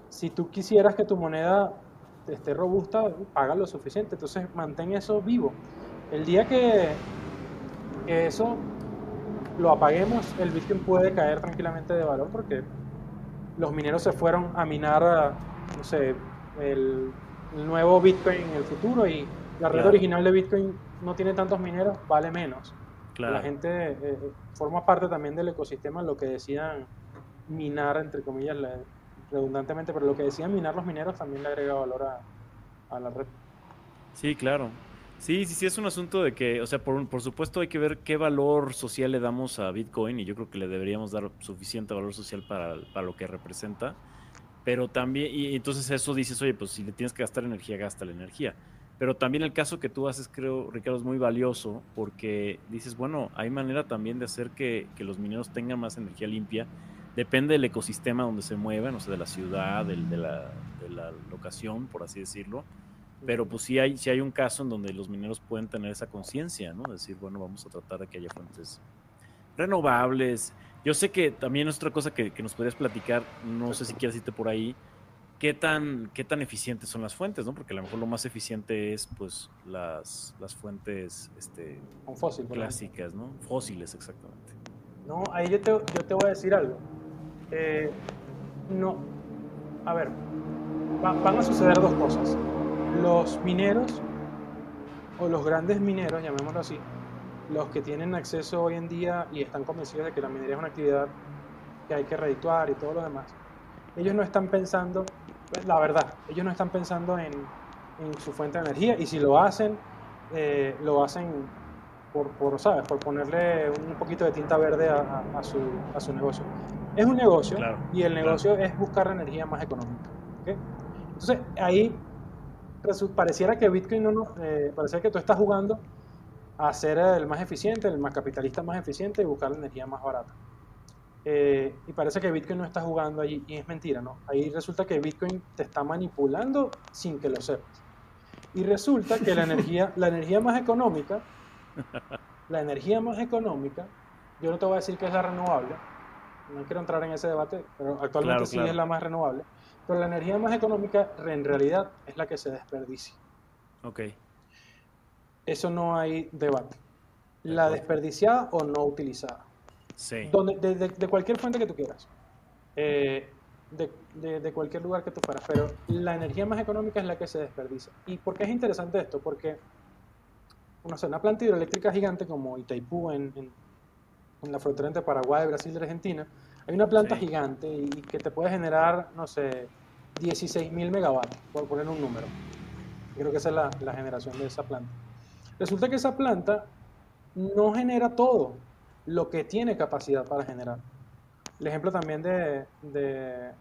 Si tú quisieras que tu moneda esté robusta, paga lo suficiente. Entonces mantén eso vivo. El día que, eso lo apaguemos, el Bitcoin puede caer tranquilamente de valor porque los mineros se fueron a minar, no sé, el, nuevo Bitcoin en el futuro y la red original de Bitcoin no tiene tantos mineros, vale menos. La gente eh, eh, forma parte también del ecosistema, lo que decían minar, entre comillas, redundantemente, pero lo que decían minar los mineros también le agrega valor a, a la red. Sí, claro. Sí, sí, sí, es un asunto de que, o sea, por, por supuesto hay que ver qué valor social le damos a Bitcoin y yo creo que le deberíamos dar suficiente valor social para, para lo que representa, pero también, y entonces eso dices, oye, pues si le tienes que gastar energía, gasta la energía. Pero también el caso que tú haces, creo, Ricardo, es muy valioso porque dices, bueno, hay manera también de hacer que, que los mineros tengan más energía limpia. Depende del ecosistema donde se mueven, o sea, de la ciudad, de, la, de la locación, por así decirlo pero pues sí hay, sí hay un caso en donde los mineros pueden tener esa conciencia, ¿no? Decir, bueno, vamos a tratar de que haya fuentes renovables. Yo sé que también es otra cosa que, nos podrías platicar, no sé si quieres irte por ahí, qué tan, qué tan eficientes son las fuentes, ¿no? Porque a lo mejor lo más eficiente es, pues, las, las fuentes este, clásicas, ¿no? Fósiles, exactamente. No, ahí yo te, yo te voy a decir algo. Eh, no, a ver, van a suceder dos cosas los mineros o los grandes mineros, llamémoslo así, los que tienen acceso hoy en día y están convencidos de que la minería es una actividad que hay que redituar y todo lo demás, ellos no están pensando, la verdad, ellos no están pensando en, su fuente de energía y si lo hacen, eh, lo hacen por, por, ¿sabes? por ponerle un poquito de tinta verde a su, negocio. Es un negocio y el negocio es buscar la energía más económica. Entonces ahí pareciera que Bitcoin no, eh, pareciera que tú estás jugando a ser el más eficiente, el más capitalista más eficiente y buscar la energía más barata. Eh, y parece que Bitcoin no está jugando allí y es mentira, ¿no? Ahí resulta que Bitcoin te está manipulando sin que lo sepas. Y resulta que la energía, la energía más económica, la energía más económica, yo no te voy a decir que es la renovable, no quiero entrar en ese debate, pero actualmente sí es la más renovable. Pero la energía más económica en realidad es la que se desperdicia. Ok. Eso no hay debate. La desperdiciada o no utilizada. Sí. Donde, de, cualquier fuente que tú quieras. Eh, de, cualquier lugar que tú fueras. Pero la energía más económica es la que se desperdicia. ¿Y por qué es interesante esto? Porque, no sé, una planta hidroeléctrica gigante como Itaipú en, en, la frontera entre Paraguay, Brasil y Argentina, hay una planta gigante y que te puede generar, no sé, 16.000 megavatios, por poner un número. Creo que esa es la, generación de esa planta. Resulta que esa planta no genera todo lo que tiene capacidad para generar. El ejemplo también de, de,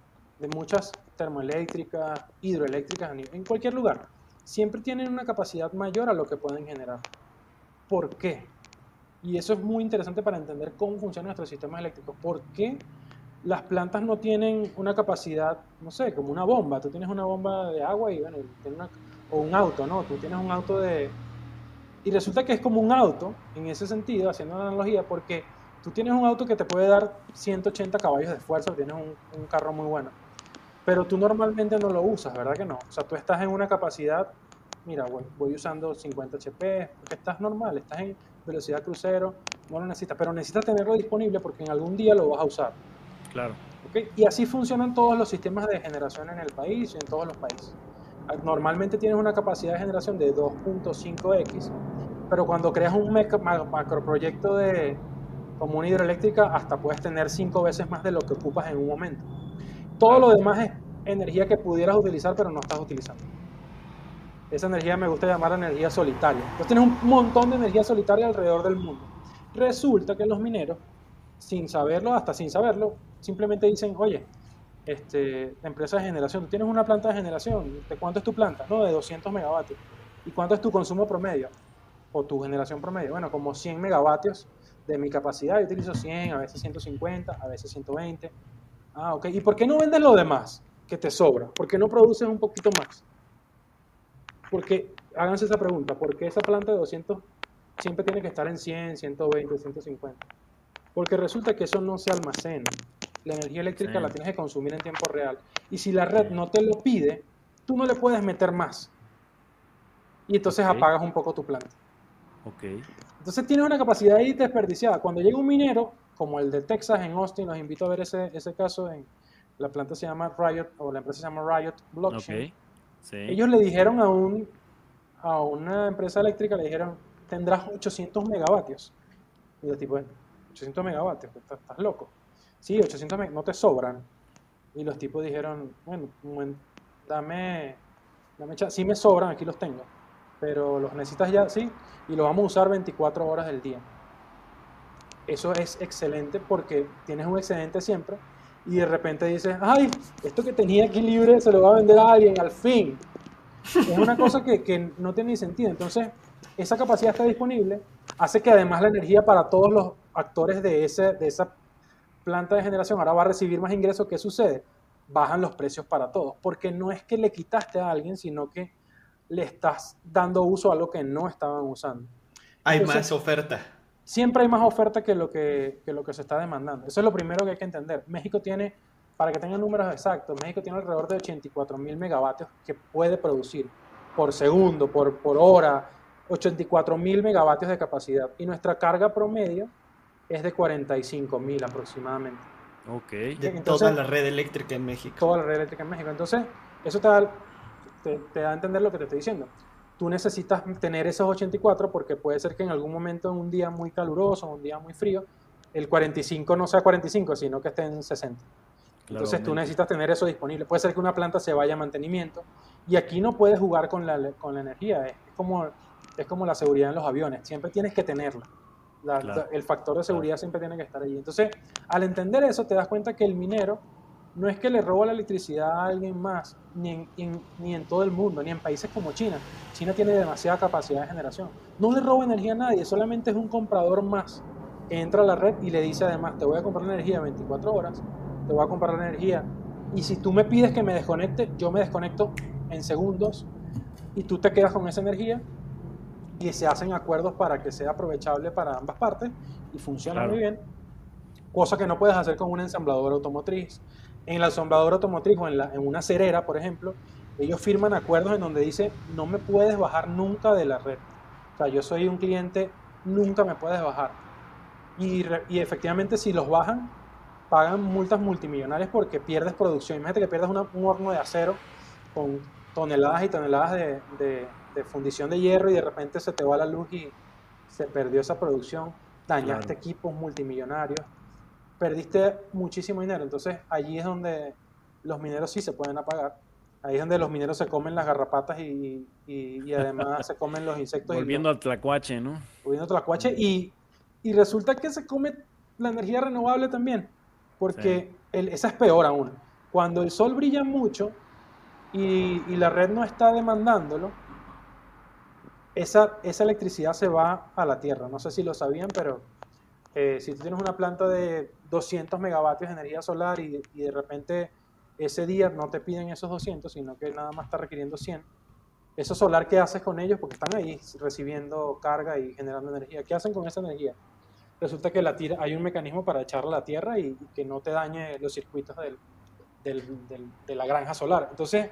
muchas termoeléctricas, hidroeléctricas, en cualquier lugar, siempre tienen una capacidad mayor a lo que pueden generar. ¿Por qué? Y eso es muy interesante para entender cómo funcionan nuestros sistemas eléctricos. ¿Por qué las plantas no tienen una capacidad, no sé, como una bomba? Tú tienes una bomba de agua y bueno, o un auto, ¿no? Tú tienes un auto de... Y resulta que es como un auto, en ese sentido, haciendo una analogía, porque tú tienes un auto que te puede dar 180 caballos de fuerza, tienes un, un carro muy bueno, pero tú normalmente no lo usas, ¿verdad que no? O sea, tú estás en una capacidad mira, voy, voy usando 50 HP, porque estás normal, estás en velocidad crucero, no lo necesitas, pero necesitas tenerlo disponible porque en algún día lo vas a usar. Claro. ¿ok? Y así funcionan todos los sistemas de generación en el país y en todos los países. Normalmente tienes una capacidad de generación de 2.5x, pero cuando creas un macroproyecto de como una hidroeléctrica, hasta puedes tener cinco veces más de lo que ocupas en un momento. Todo lo demás es energía que pudieras utilizar, pero no estás utilizando. Esa energía me gusta llamar energía solitaria. Entonces tienes un montón de energía solitaria alrededor del mundo. Resulta que los mineros, sin saberlo, hasta sin saberlo, simplemente dicen, oye, este, empresa de generación, tú tienes una planta de generación, ¿de cuánto es tu planta? No, de 200 megavatios. ¿Y cuánto es tu consumo promedio? O tu generación promedio. Bueno, como 100 megavatios de mi capacidad, yo utilizo 100, a veces 150, a veces 120. Ah, ok. ¿Y por qué no vendes lo demás que te sobra? ¿Por qué no produces un poquito más? Porque, háganse esa pregunta, ¿por qué esa planta de 200 siempre tiene que estar en 100, 120, 150? Porque resulta que eso no se almacena. La energía eléctrica Sí. la tienes que consumir en tiempo real. Y si la red no te lo pide, tú no le puedes meter más. Y entonces apagas un poco tu planta. Ok. Entonces tienes una capacidad ahí desperdiciada. Cuando llega un minero, como el de Texas en Austin, los invito a ver ese, ese caso. En, la planta se llama Riot, o la empresa se llama Riot Blockchain. Ellos le dijeron a, un, a una empresa eléctrica, le dijeron, tendrás 800 megavatios. Y los tipos, 800 megavatios, estás, estás loco. Sí, 800 megavatios, no te sobran. Y los tipos dijeron, bueno, dame, dame cha- sí me sobran, aquí los tengo. Pero los necesitas ya, sí, y los vamos a usar 24 horas del día. Eso es excelente porque tienes un excedente siempre y de repente dices, ay, esto que tenía aquí libre se lo va a vender a alguien, al fin. Es una cosa que, que no tiene ni sentido. Entonces, esa capacidad está disponible, hace que además la energía para todos los actores de, ese, de esa planta de generación ahora va a recibir más ingresos. ¿Qué sucede? Bajan los precios para todos, porque no es que le quitaste a alguien, sino que le estás dando uso a lo que no estaban usando. Hay Entonces- más oferta. Siempre hay más oferta que lo que, que lo que se está demandando. Eso es lo primero que hay que entender. México tiene, para que tengan números exactos, México tiene alrededor de 84 mil megavatios que puede producir por segundo, por, por hora, 84 mil megavatios de capacidad. Y nuestra carga promedio es de 45 mil aproximadamente. Ok. De Entonces- toda la red eléctrica en México. Toda la red eléctrica en México. Entonces, eso te da, te, te da a entender lo que te estoy diciendo. Tú necesitas tener esos 84 porque puede ser que en algún momento, en un día muy caluroso, un día muy frío, el 45 no sea 45, sino que esté en 60. Entonces tú necesitas tener eso disponible. Puede ser que una planta se vaya a mantenimiento y aquí no puedes jugar con la, con la energía. Es como, es como la seguridad en los aviones. Siempre tienes que tenerla. La- Claro. El factor de seguridad siempre tiene que estar allí. Entonces, al entender eso, te das cuenta que el minero no es que le roba la electricidad a alguien más, ni en, en- ni en todo el mundo, ni en países como China. China tiene demasiada capacidad de generación. No le roba energía a nadie, solamente es un comprador más que entra a la red y le dice además, te voy a comprar energía 24 horas, te voy a comprar energía. Y si tú me pides que me desconecte, yo me desconecto en segundos y tú te quedas con esa energía y se hacen acuerdos para que sea aprovechable para ambas partes y funciona Claro. muy bien. Cosa que no puedes hacer con un ensamblador automotriz. En el ensamblador automotriz o en, la- en una cerera, por ejemplo, ellos firman acuerdos en donde dice no me puedes bajar nunca de la red. O sea, yo soy un cliente, nunca me puedes bajar. Y, efectivamente si los bajan, pagan multas multimillonarias porque pierdes producción. Imagínate que pierdes una- un horno de acero con toneladas y toneladas de, de- de fundición de hierro y de repente se te va la luz y se perdió esa producción. Dañaste Claro. equipos multimillonarios, perdiste muchísimo dinero. Entonces allí es donde los mineros sí se pueden apagar. Ahí es donde los mineros se comen las garrapatas y, y- y además se comen los insectos. Volviendo los- al tlacuache, ¿no? volviendo a Tlacuache y, y resulta que se come la energía renovable también, porque el- esa es peor aún. Cuando el sol brilla mucho y, y la red no está demandándolo, esa, esa electricidad se va a la tierra. No sé si lo sabían, pero eh, si tú tienes una planta de 200 megavatios de energía solar y, de repente ese día no te piden esos 200, sino que nada más está requiriendo 100, eso solar, ¿qué haces con ellos? Porque están ahí recibiendo carga y generando energía. ¿Qué hacen con esa energía? Resulta que la tira, hay un mecanismo para echarla a la tierra y, que no te dañe los circuitos de la granja solar. Entonces,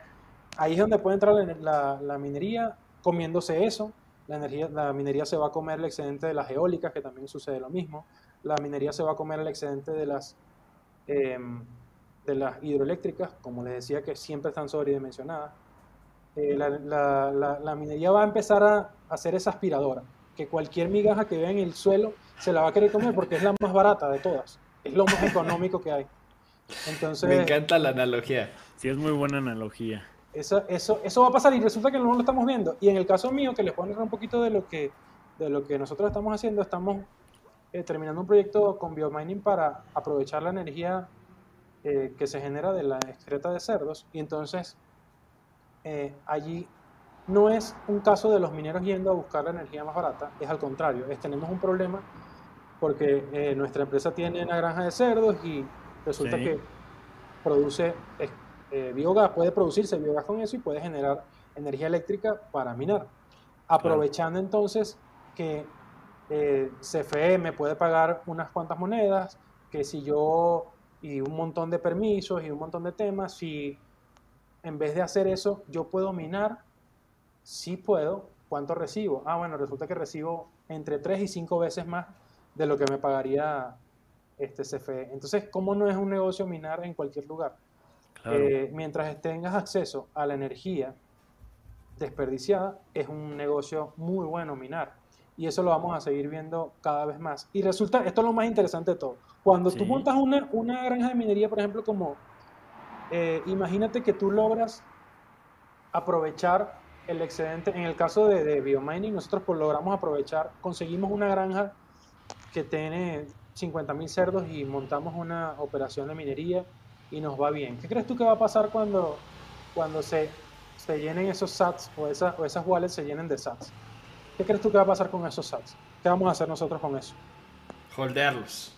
ahí es donde puede entrar la- la minería comiéndose eso. La, energía, la minería se va a comer el excedente de las eólicas, que también sucede lo mismo. La minería se va a comer el excedente de las, em, de las hidroeléctricas, como les decía, que siempre están sobredimensionadas. Eh, la, la, la, minería va a empezar a hacer esa aspiradora, que cualquier migaja que vea en el suelo se la va a querer comer porque es la más barata de todas, es lo más económico que hay. Entonces, Me encanta la analogía. Sí, es muy buena analogía. Eso, eso, eso va a pasar y resulta que no lo estamos viendo. Y en el caso mío, que les puedo un poquito de lo que, de lo que nosotros estamos haciendo, estamos eh, terminando un proyecto con biomining para aprovechar la energía eh, que se genera de la excreta de cerdos. Y entonces eh, allí no es un caso de los mineros yendo a buscar la energía más barata, es al contrario, es tenemos un problema porque nuestra empresa tiene una granja de cerdos y resulta que produce eh, biogás, puede producirse biogás con eso y puede generar energía eléctrica para minar. Aprovechando entonces que eh, CFE me puede pagar unas cuantas monedas, que si yo, y un montón de permisos y un montón de temas, si en vez de hacer eso yo puedo minar, sí puedo, ¿cuánto recibo? Ah, bueno, resulta que recibo entre 3 y 5 veces más de lo que me pagaría este CFE. Entonces, ¿cómo no es un negocio minar en cualquier lugar? Eh, mientras tengas acceso a la energía desperdiciada, es un negocio muy bueno minar. Y eso lo vamos a seguir viendo cada vez más. Y resulta, esto es lo más interesante de todo. Cuando tú montas una, una, granja de minería, por ejemplo, como, eh, imagínate que tú logras aprovechar el excedente, en el caso de, de biomining, nosotros pues logramos aprovechar, conseguimos una granja que tiene 50.000 cerdos y montamos una operación de minería y nos va bien. ¿Qué crees tú que va a pasar cuando, cuando se, se llenen esos sats o esas, o esas wallets se llenen de sats? ¿Qué crees tú que va a pasar con esos sats? ¿Qué vamos a hacer nosotros con eso? Holdearlos.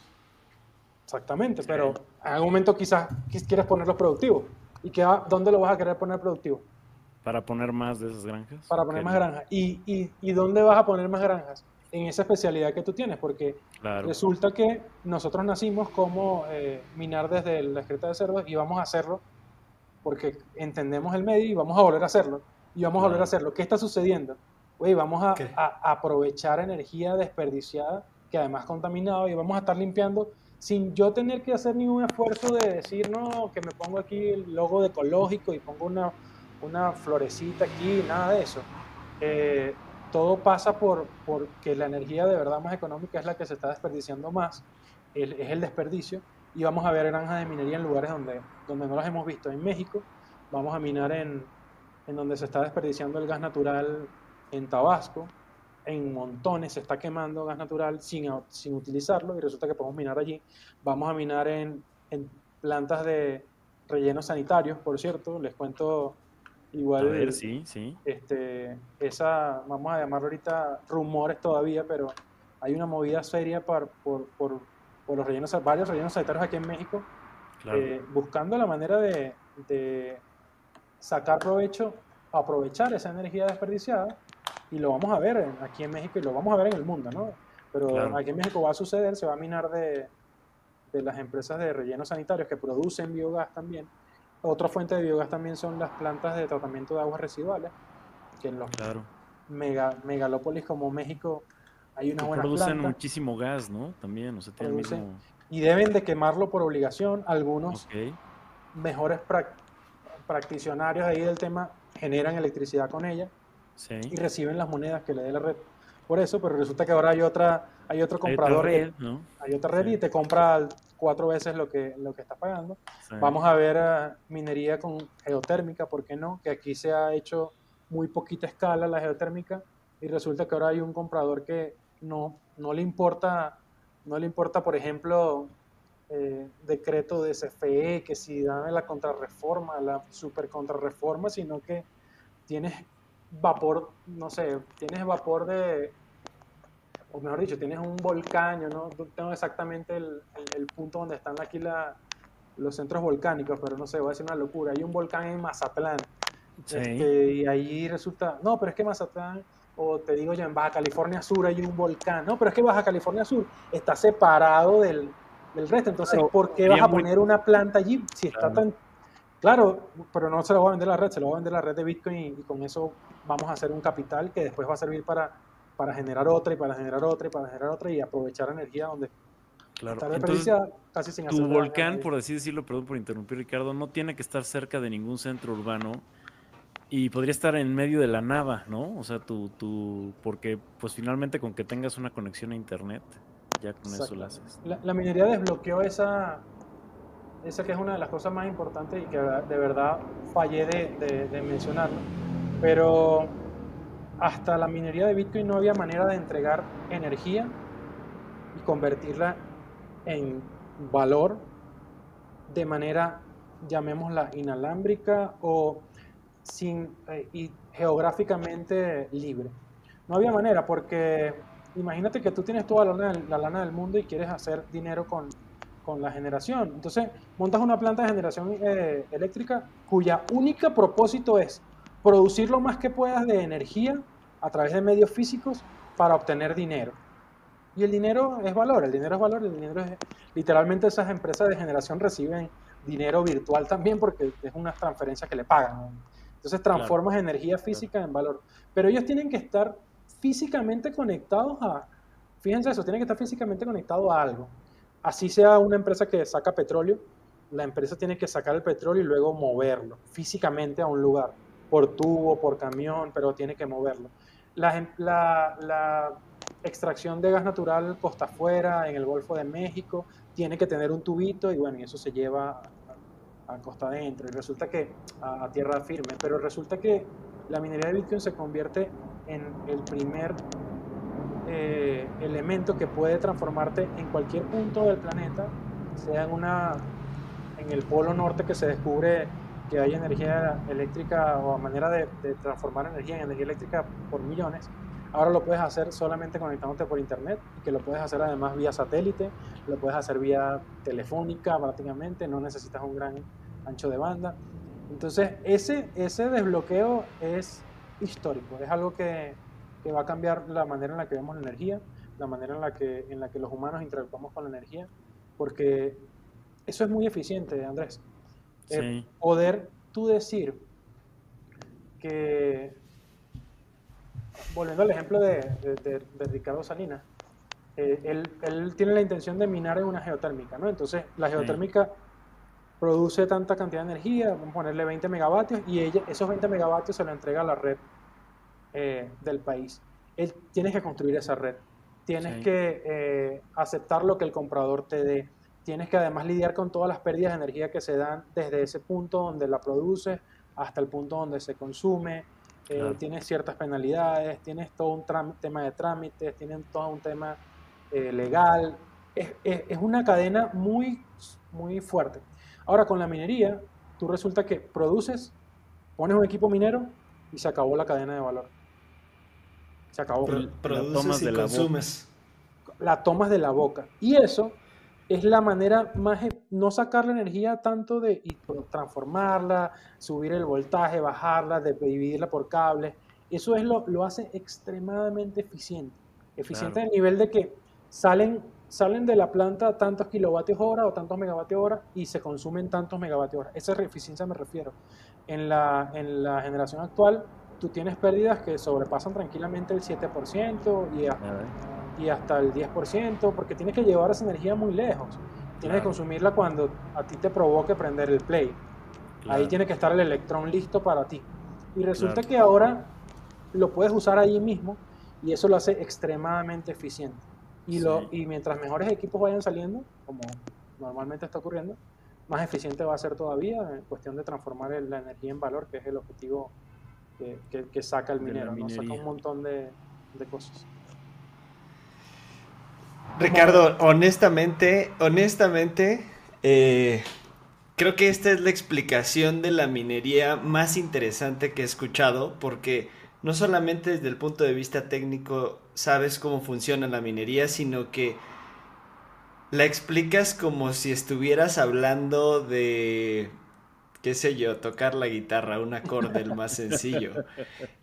Exactamente, pero en algún momento quizás quieres ponerlos productivos. ¿Y qué dónde lo vas a querer poner productivo? Para poner más de esas granjas. Para poner más granjas. ¿Y, y, y dónde vas a poner más granjas? En esa especialidad que tú tienes, porque resulta que nosotros nacimos como eh, minar desde la excreta de cerdos y vamos a hacerlo porque entendemos el medio y vamos a volver a hacerlo. Y vamos a volver a hacerlo. ¿Qué está sucediendo? Oye, vamos a, aprovechar energía desperdiciada, que además contaminado, y vamos a estar limpiando sin yo tener que hacer ningún esfuerzo de decir, no, que me pongo aquí el logo de ecológico y pongo una, una florecita aquí, nada de eso. Eh, todo pasa por porque la energía de verdad más económica es la que se está desperdiciando más, es el desperdicio, y vamos a ver granjas de minería en lugares donde, donde no las hemos visto. En México vamos a minar en, en donde se está desperdiciando el gas natural en Tabasco, en montones se está quemando gas natural sin, sin utilizarlo y resulta que podemos minar allí. Vamos a minar en, en plantas de rellenos sanitarios, por cierto, les cuento Igual, a ver, sí, sí. Este, esa, vamos a llamarlo ahorita rumores todavía, pero hay una movida seria por, por, por, los rellenos, varios rellenos sanitarios aquí en México, eh, buscando la manera de, de, sacar provecho, aprovechar esa energía desperdiciada, y lo vamos a ver aquí en México y lo vamos a ver en el mundo, ¿no? Pero aquí en México va a suceder, se va a minar de, de las empresas de rellenos sanitarios que producen biogás también otra fuente de biogás también son las plantas de tratamiento de aguas residuales, que en los mega, megalópolis como México hay una buena producen muchísimo gas, ¿no? También, o sea, tienen mismo... Y deben de quemarlo por obligación. Algunos mejores practicionarios ahí del tema generan electricidad con ella y reciben las monedas que le dé la red. Por eso, pero resulta que ahora hay otra, hay otro comprador, hay otra red, hay otra red y te compra cuatro veces lo que, lo que está pagando. Vamos a ver eh, minería con geotérmica, ¿por qué no? Que aquí se ha hecho muy poquita escala la geotérmica y resulta que ahora hay un comprador que no, no le importa, no le importa, por ejemplo, eh, decreto de CFE, que si dan la contrarreforma, la super contrarreforma, sino que tienes vapor, no sé, tienes vapor de o mejor dicho, tienes un volcán, yo no tengo exactamente el, el, punto donde están aquí la, los centros volcánicos, pero no sé, voy a decir una locura. Hay un volcán en Mazatlán. Este, y ahí resulta, no, pero es que Mazatlán, o te digo yo, en Baja California Sur hay un volcán, no, pero es que Baja California Sur está separado del, del resto. Entonces, ¿por qué vas a poner una planta allí si está tan Claro, pero no se lo va a vender la red, se lo va a vender la red de Bitcoin y, con eso vamos a hacer un capital que después va a servir para, para generar otra y para generar otra y para generar otra y aprovechar energía donde Claro. Entonces, casi sin tu volcán, por así decirlo, perdón por interrumpir, Ricardo, no tiene que estar cerca de ningún centro urbano y podría estar en medio de la nada, ¿no? O sea, tu, tu, porque pues finalmente con que tengas una conexión a internet, ya con eso lo haces. La, minería desbloqueó esa, esa que es una de las cosas más importantes y que de verdad fallé de, de mencionarlo. Pero hasta la minería de Bitcoin no había manera de entregar energía y convertirla en valor de manera, llamémosla inalámbrica o sin, eh, y geográficamente libre. No había manera porque imagínate que tú tienes toda la lana, del mundo y quieres hacer dinero con, con, la generación. Entonces montas una planta de generación eh, eléctrica cuya única propósito es producir lo más que puedas de energía a través de medios físicos para obtener dinero. Y el dinero es valor, el dinero es valor, el dinero es... Literalmente esas empresas de generación reciben dinero virtual también porque es una transferencia que le pagan. Entonces transformas energía física en valor. Pero ellos tienen que estar físicamente conectados a... Fíjense eso, tienen que estar físicamente conectados a algo. Así sea una empresa que saca petróleo, la empresa tiene que sacar el petróleo y luego moverlo físicamente a un lugar, por tubo, por camión, pero tiene que moverlo. La, extracción de gas natural costa afuera, en el Golfo de México, tiene que tener un tubito y bueno, y eso se lleva a, costa adentro y resulta que a, tierra firme, pero resulta que la minería de Bitcoin se convierte en el primer eh, elemento que puede transformarte en cualquier punto del planeta, sea en una en el polo norte que se descubre que hay energía eléctrica o manera de, de transformar energía en energía eléctrica por millones, Ahora lo puedes hacer solamente conectándote por internet, que lo puedes hacer además vía satélite, lo puedes hacer vía telefónica prácticamente, no necesitas un gran ancho de banda. Entonces, ese, ese desbloqueo es histórico, es algo que, que, va a cambiar la manera en la que vemos la energía, la manera en la que, en la que los humanos interactuamos con la energía, porque eso es muy eficiente, Andrés. Eh, poder tú decir que volviendo al ejemplo de, Ricardo Salinas, eh, él, tiene la intención de minar en una geotérmica, ¿no? Entonces, la geotérmica produce tanta cantidad de energía, vamos a ponerle 20 megavatios, y ella, esos 20 megavatios se lo entrega a la red eh, del país. Él tienes que construir esa red, tienes que eh, aceptar lo que el comprador te dé, tienes que además lidiar con todas las pérdidas de energía que se dan desde ese punto donde la produce hasta el punto donde se consume, eh, tienes ciertas penalidades, tienes todo un tema de trámites, tienes todo un tema eh, legal. Es, es, una cadena muy, muy fuerte. Ahora, con la minería, tú resulta que produces, pones un equipo minero y se acabó la cadena de valor. Se acabó. produces y consumes. La tomas de la boca. Y eso es la manera más, e, no sacar la energía tanto de y transformarla, subir el voltaje, bajarla, de dividirla por cables. Eso es lo, lo hace extremadamente eficiente. Eficiente a nivel de que salen, salen de la planta tantos kilovatios hora o tantos megavatios hora y se consumen tantos megavatios hora. Esa eficiencia me refiero. En la, en la generación actual, tú tienes pérdidas que sobrepasan tranquilamente el 7% y y hasta el 10%, porque tienes que llevar esa energía muy lejos. Tienes que consumirla cuando a ti te provoque prender el play. Ahí tiene que estar el electrón listo para ti. Y resulta que ahora lo puedes usar ahí mismo y eso lo hace extremadamente eficiente. Y, lo, y mientras mejores equipos vayan saliendo, como normalmente está ocurriendo, más eficiente va a ser todavía en cuestión de transformar la energía en valor, que es el objetivo que, saca el minero. ¿no? Saca un montón de, de cosas. Ricardo, honestamente, honestamente, eh, creo que esta es la explicación de la minería más interesante que he escuchado, porque no solamente desde el punto de vista técnico sabes cómo funciona la minería, sino que la explicas como si estuvieras hablando de qué sé yo, tocar la guitarra, un acorde el más sencillo.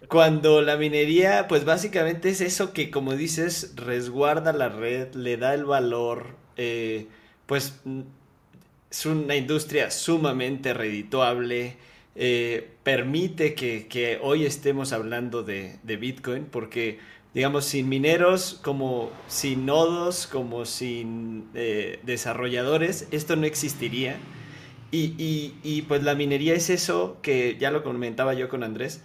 Cuando la minería, pues básicamente es eso que, como dices, resguarda la red, le da el valor, eh, pues es una industria sumamente redituable. Eh, permite que, hoy estemos hablando de, Bitcoin porque, digamos, sin mineros, como sin nodos, como sin eh, desarrolladores, esto no existiría. Y, pues la minería es eso que ya lo comentaba yo con Andrés,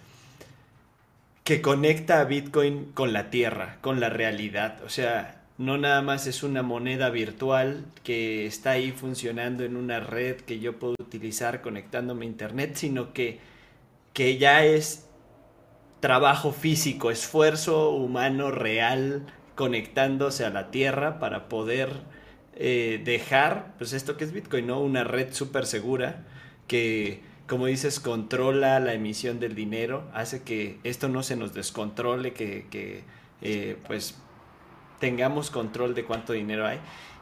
que conecta a Bitcoin con la tierra, con la realidad. O sea, no nada más es una moneda virtual que está ahí funcionando en una red que yo puedo utilizar conectándome a internet, sino que, que ya es trabajo físico, esfuerzo humano real conectándose a la tierra para poder eh, dejar, pues esto que es Bitcoin, ¿no? Una red súper segura que, como dices, controla la emisión del dinero, hace que esto no se nos descontrole, que, que eh, pues tengamos control de cuánto dinero hay.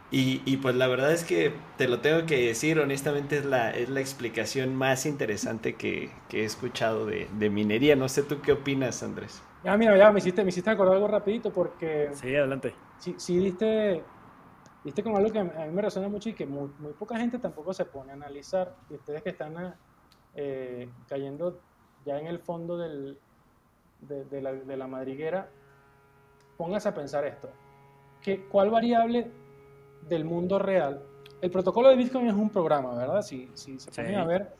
Y, pues la verdad es que te lo tengo que decir, honestamente es la, es la explicación más interesante que, he escuchado de, minería. No sé tú qué opinas, Andrés. Ya, mira, ya me hiciste, me hiciste acordar algo rapidito porque... Sí, adelante. Sí, sí diste, diste como algo que a mí me resuena mucho y que muy, poca gente tampoco se pone a analizar. Y ustedes que están eh, cayendo ya en el fondo del, de, la, de la madriguera, pónganse a pensar esto ¿cuál variable del mundo real? El protocolo de Bitcoin es un programa, ¿verdad? Si, si se ponen a ver,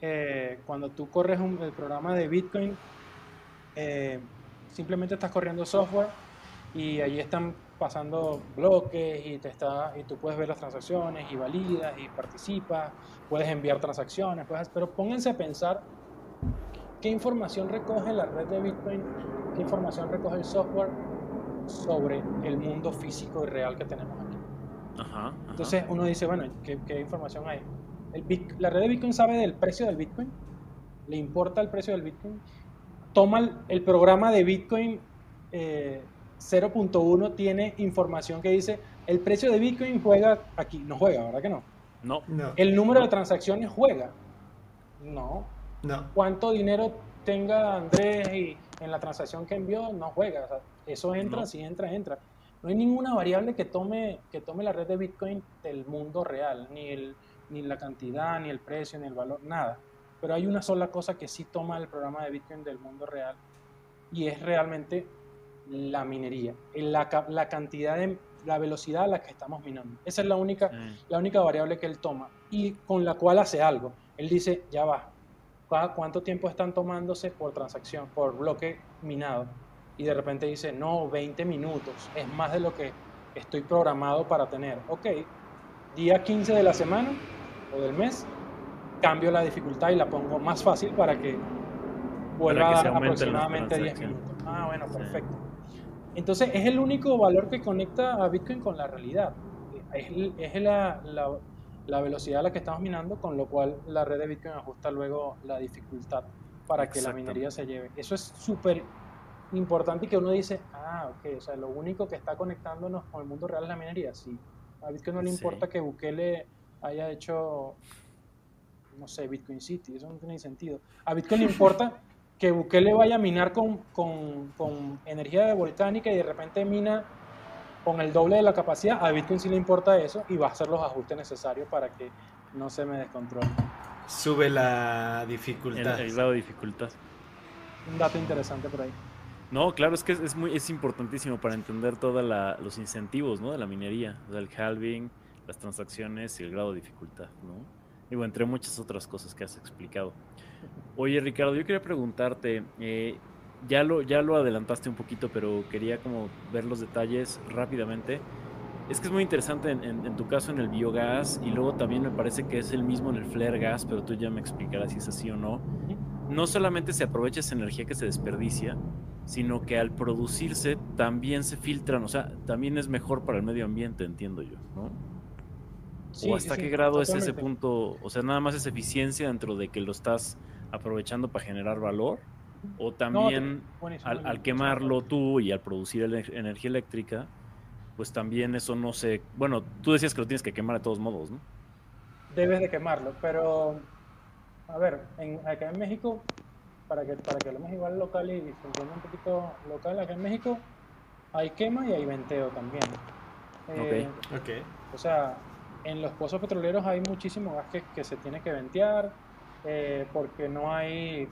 eh, cuando tú corres el programa de Bitcoin, eh, simplemente estás corriendo software y ahí están pasando bloques y, te está, y tú puedes ver las transacciones y validas y participas, puedes enviar transacciones, puedes, pero pónganse a pensar qué información recoge la red de Bitcoin, qué información recoge el software sobre el mundo físico y real que tenemos aquí. Entonces uno dice, bueno, ¿qué, información hay? El la red de Bitcoin sabe del precio del Bitcoin, le importa el precio del Bitcoin, toma el, programa de Bitcoin 0.1, eh, tiene información que dice, el precio de Bitcoin juega aquí, no juega, ¿verdad que no? No. no. El número de transacciones juega. No. No. ¿Cuánto dinero tenga Andrés y en la transacción que envió? No juega. Eso entra, si entra, entra. No hay ninguna variable que tome, que tome la red de Bitcoin del mundo real, ni, el, ni la cantidad, ni el precio, ni el valor, nada. Pero hay una sola cosa que sí toma el programa de Bitcoin del mundo real y es realmente la minería, la, la cantidad de la velocidad a la que estamos minando. Esa es la única, mm. la única variable que él toma y con la cual hace algo. Él dice, ya va, ¿cuánto tiempo están tomándose por transacción, por bloque minado? y de repente dice, no, 20 minutos, es más de lo que estoy programado para tener. Ok, día 15 de la semana o del mes, cambio la dificultad y la pongo más fácil para que vuelva a dar aproximadamente 10 minutos. Ah, bueno, perfecto. Entonces es el único valor que conecta a Bitcoin con la realidad. Es, la, la, la, velocidad a la que estamos minando, con lo cual la red de Bitcoin ajusta luego la dificultad para que la minería se lleve. Eso es súper importante que uno dice, ah, ok, o sea, lo único que está conectándonos con el mundo real es la minería. Sí, a Bitcoin no le importa que Bukele haya hecho, no sé, Bitcoin City, eso no tiene sentido. A Bitcoin le importa que Bukele vaya a minar con, con, con energía volcánica y de repente mina con el doble de la capacidad. A Bitcoin sí le importa eso y va a hacer los ajustes necesarios para que no se me descontrole. Sube la dificultad. El, el grado de dificultad. Un dato interesante por ahí. No, claro, es que es, muy, es importantísimo para entender todos los incentivos ¿no? de la minería, o sea, el halving, las transacciones y el grado de dificultad, ¿no? Digo, entre muchas otras cosas que has explicado. Oye, Ricardo, yo quería preguntarte, eh, ya, lo, ya lo adelantaste un poquito, pero quería como ver los detalles rápidamente. Es que es muy interesante en, en, tu caso en el biogás y luego también me parece que es el mismo en el flare gas, pero tú ya me explicarás si es así o no. No solamente se aprovecha esa energía que se desperdicia, sino que al producirse también se filtran, o sea, también es mejor para el medio ambiente, entiendo yo, ¿no? ¿O hasta qué grado es ese punto? O sea, nada más es eficiencia dentro de que lo estás aprovechando para generar valor, o también al, quemarlo tú y al producir energía eléctrica, pues también eso no se... Bueno, tú decías que lo tienes que quemar de todos modos, ¿no? Debes de quemarlo, pero a ver, en, acá en México para que, para que hablemos igual local y funcione un poquito local, acá en México hay quema y hay venteo también. Eh, O sea, en los pozos petroleros hay muchísimo gas que, que se tiene que ventear, eh, porque no hay...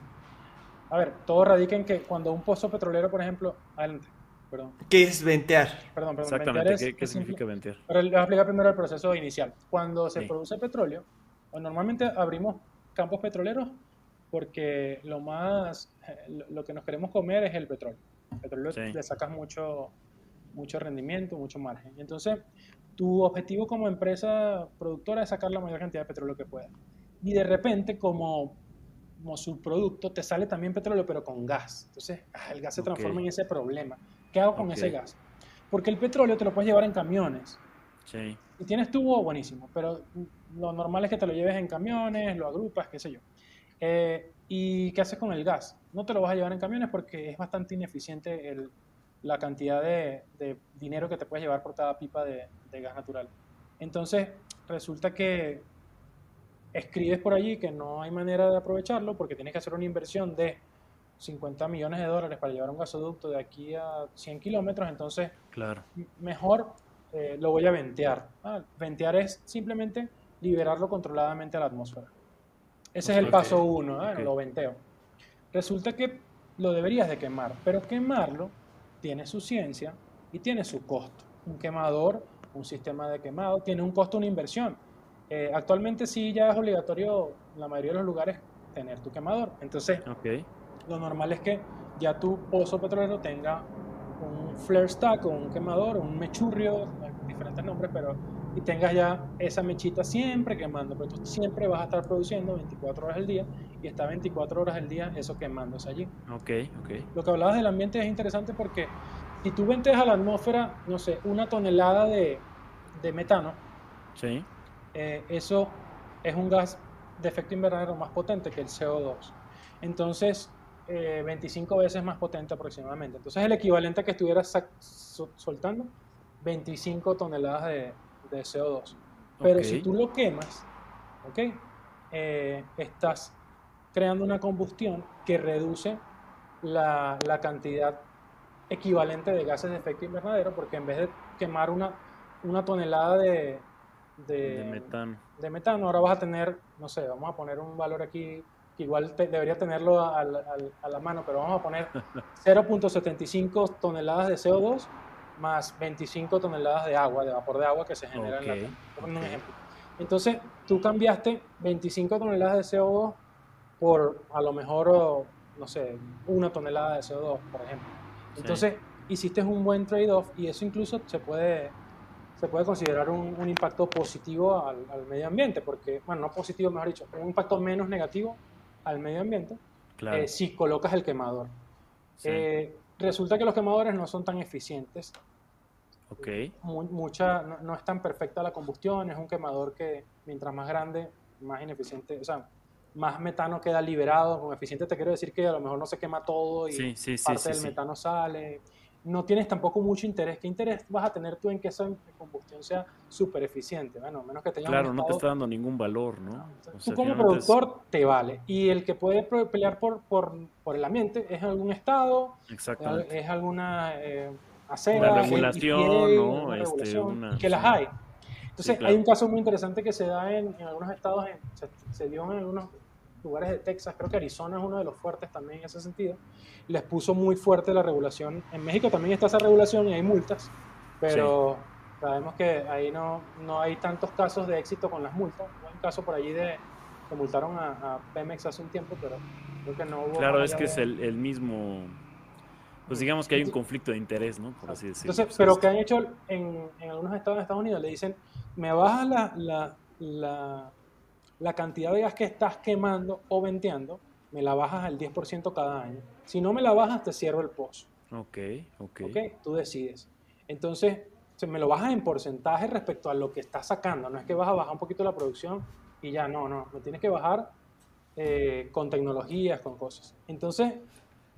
A ver, todo radica en que cuando un pozo petrolero, por ejemplo... Adelante, perdón. ¿Qué es ventear? Perdón, perdón. Exactamente, ventear es- ¿qué, significa ventear? Pero les voy a explicar primero el proceso inicial. Cuando se Sí. produce petróleo, normalmente abrimos campos petroleros porque lo más, eh, lo- lo que nos queremos comer es el petróleo. El petróleo Sí. le sacas mucho, mucho rendimiento, mucho margen. Entonces, tu objetivo como empresa productora es sacar la mayor cantidad de petróleo que puedas. Y de repente, como, como subproducto, te sale también petróleo, pero con gas. Entonces, ah, el gas se transforma en ese problema. ¿Qué hago con ese gas? Porque el petróleo te lo puedes llevar en camiones. Sí, Si tienes tubo, buenísimo, pero lo normal es que te lo lleves en camiones, lo agrupas, qué sé yo. Eh, ¿Y qué haces con el gas? No te lo vas a llevar en camiones porque es bastante ineficiente el- la cantidad de, de dinero que te puedes llevar por cada pipa de, de gas natural. Entonces, resulta que escribes por allí que no hay manera de aprovecharlo porque tienes que hacer una inversión de 50 millones de dólares para llevar un gasoducto de aquí a 100 kilómetros, entonces claro. mejor eh, lo voy a ventear. Ah, ventear es simplemente liberarlo controladamente a la atmósfera. Ese es el paso uno, ah, ok. lo venteo. Resulta que lo deberías de quemar, pero quemarlo tiene su ciencia y tiene su costo. Un quemador, un sistema de quemado, tiene un costo, una inversión. Eh, actualmente sí ya es obligatorio en la mayoría de los lugares tener tu quemador. Entonces, lo normal es que ya tu pozo petrolero tenga un flare stack o un quemador, un mechurrio, diferentes nombres, pero y tengas ya esa mechita siempre quemando, pero tú siempre vas a estar produciendo 24 horas al día y está 24 horas al día eso quemándose allí. ok, ok. Lo que hablabas del ambiente es interesante porque si tú venteas a la atmósfera, no sé, una tonelada de, de metano, Sí, eh, eso es un gas de efecto invernadero más potente que el CO2. Entonces, eh, 25 veces más potente aproximadamente. Entonces, el equivalente a que estuvieras soltando 25 toneladas de, de CO2. Pero si tú lo quemas, ¿ok? Eh, estás creando una combustión que reduce la, la cantidad equivalente de gases de efecto invernadero, porque en vez de quemar una, una tonelada de, de, de metano. de metano, ahora vas a tener, no sé, vamos a poner un valor aquí que igual te- debería tenerlo a, a la mano, pero vamos a poner 0.75 toneladas de CO2 más 25 toneladas de agua, de vapor de agua que se genera en la Ok, Tierra. Por poner un ejemplo. Entonces, tú cambiaste 25 toneladas de CO2 por a lo mejor, o, no sé, una tonelada de CO2, por ejemplo. Sí. Entonces, hiciste un buen trade-off y eso incluso se puede, se puede considerar un, un impacto positivo al, al medio ambiente, porque, bueno, no positivo, mejor dicho, un impacto menos negativo al medio ambiente Claro. eh, si colocas el quemador. sí, Eh, resulta que los quemadores no son tan eficientes, ok, mu- mucha, no, no es tan perfecta la combustión, es un quemador que mientras más grande, más ineficiente, o sea, más metano queda liberado, con eficiente te quiero decir que a lo mejor no se quema todo y sí, sí, sí, parte del metano sale. No tienes tampoco mucho interés. ¿Qué interés vas a tener tú en que esa combustión sea súper eficiente? Bueno, menos que tengas un Claro, no te está dando ningún valor, ¿no? O Tú como es- productor te vale. Y el que puede pelear por, por, por el ambiente es algún estado, Exactamente. es alguna eh, acera, Una regulación, EPA, ¿no? una Este, regulación, una- que las sí. hay. Entonces, claro. hay un caso muy interesante que se da en, en algunos estados, en- se, se dio en algunos lugares de Texas, creo que Arizona es uno de los fuertes también en ese sentido. Les puso muy fuerte la regulación. En México también está esa regulación y hay multas, pero sabemos que ahí no, no hay tantos casos de éxito con las multas. Hay un caso por allí de que multaron a, a Pemex hace un tiempo, pero creo que no hubo. Claro, es que es de- el, el mismo. Pues digamos que hay un conflicto de interés, ¿no? Por así decirlo. Entonces, pero que han hecho en, en algunos estados de Estados Unidos, le dicen, me bajas la, la, la, la cantidad de gas que estás quemando o venteando, me la bajas al 10% cada año. Si no me la bajas, te cierro el pozo. Ok, ok. ¿Ok? Tú decides. Entonces, se me lo bajas en porcentaje respecto a lo que estás sacando. No es que vas a bajar un poquito la producción y ya, no, no. Me tienes que bajar eh, con tecnologías, con cosas. Entonces,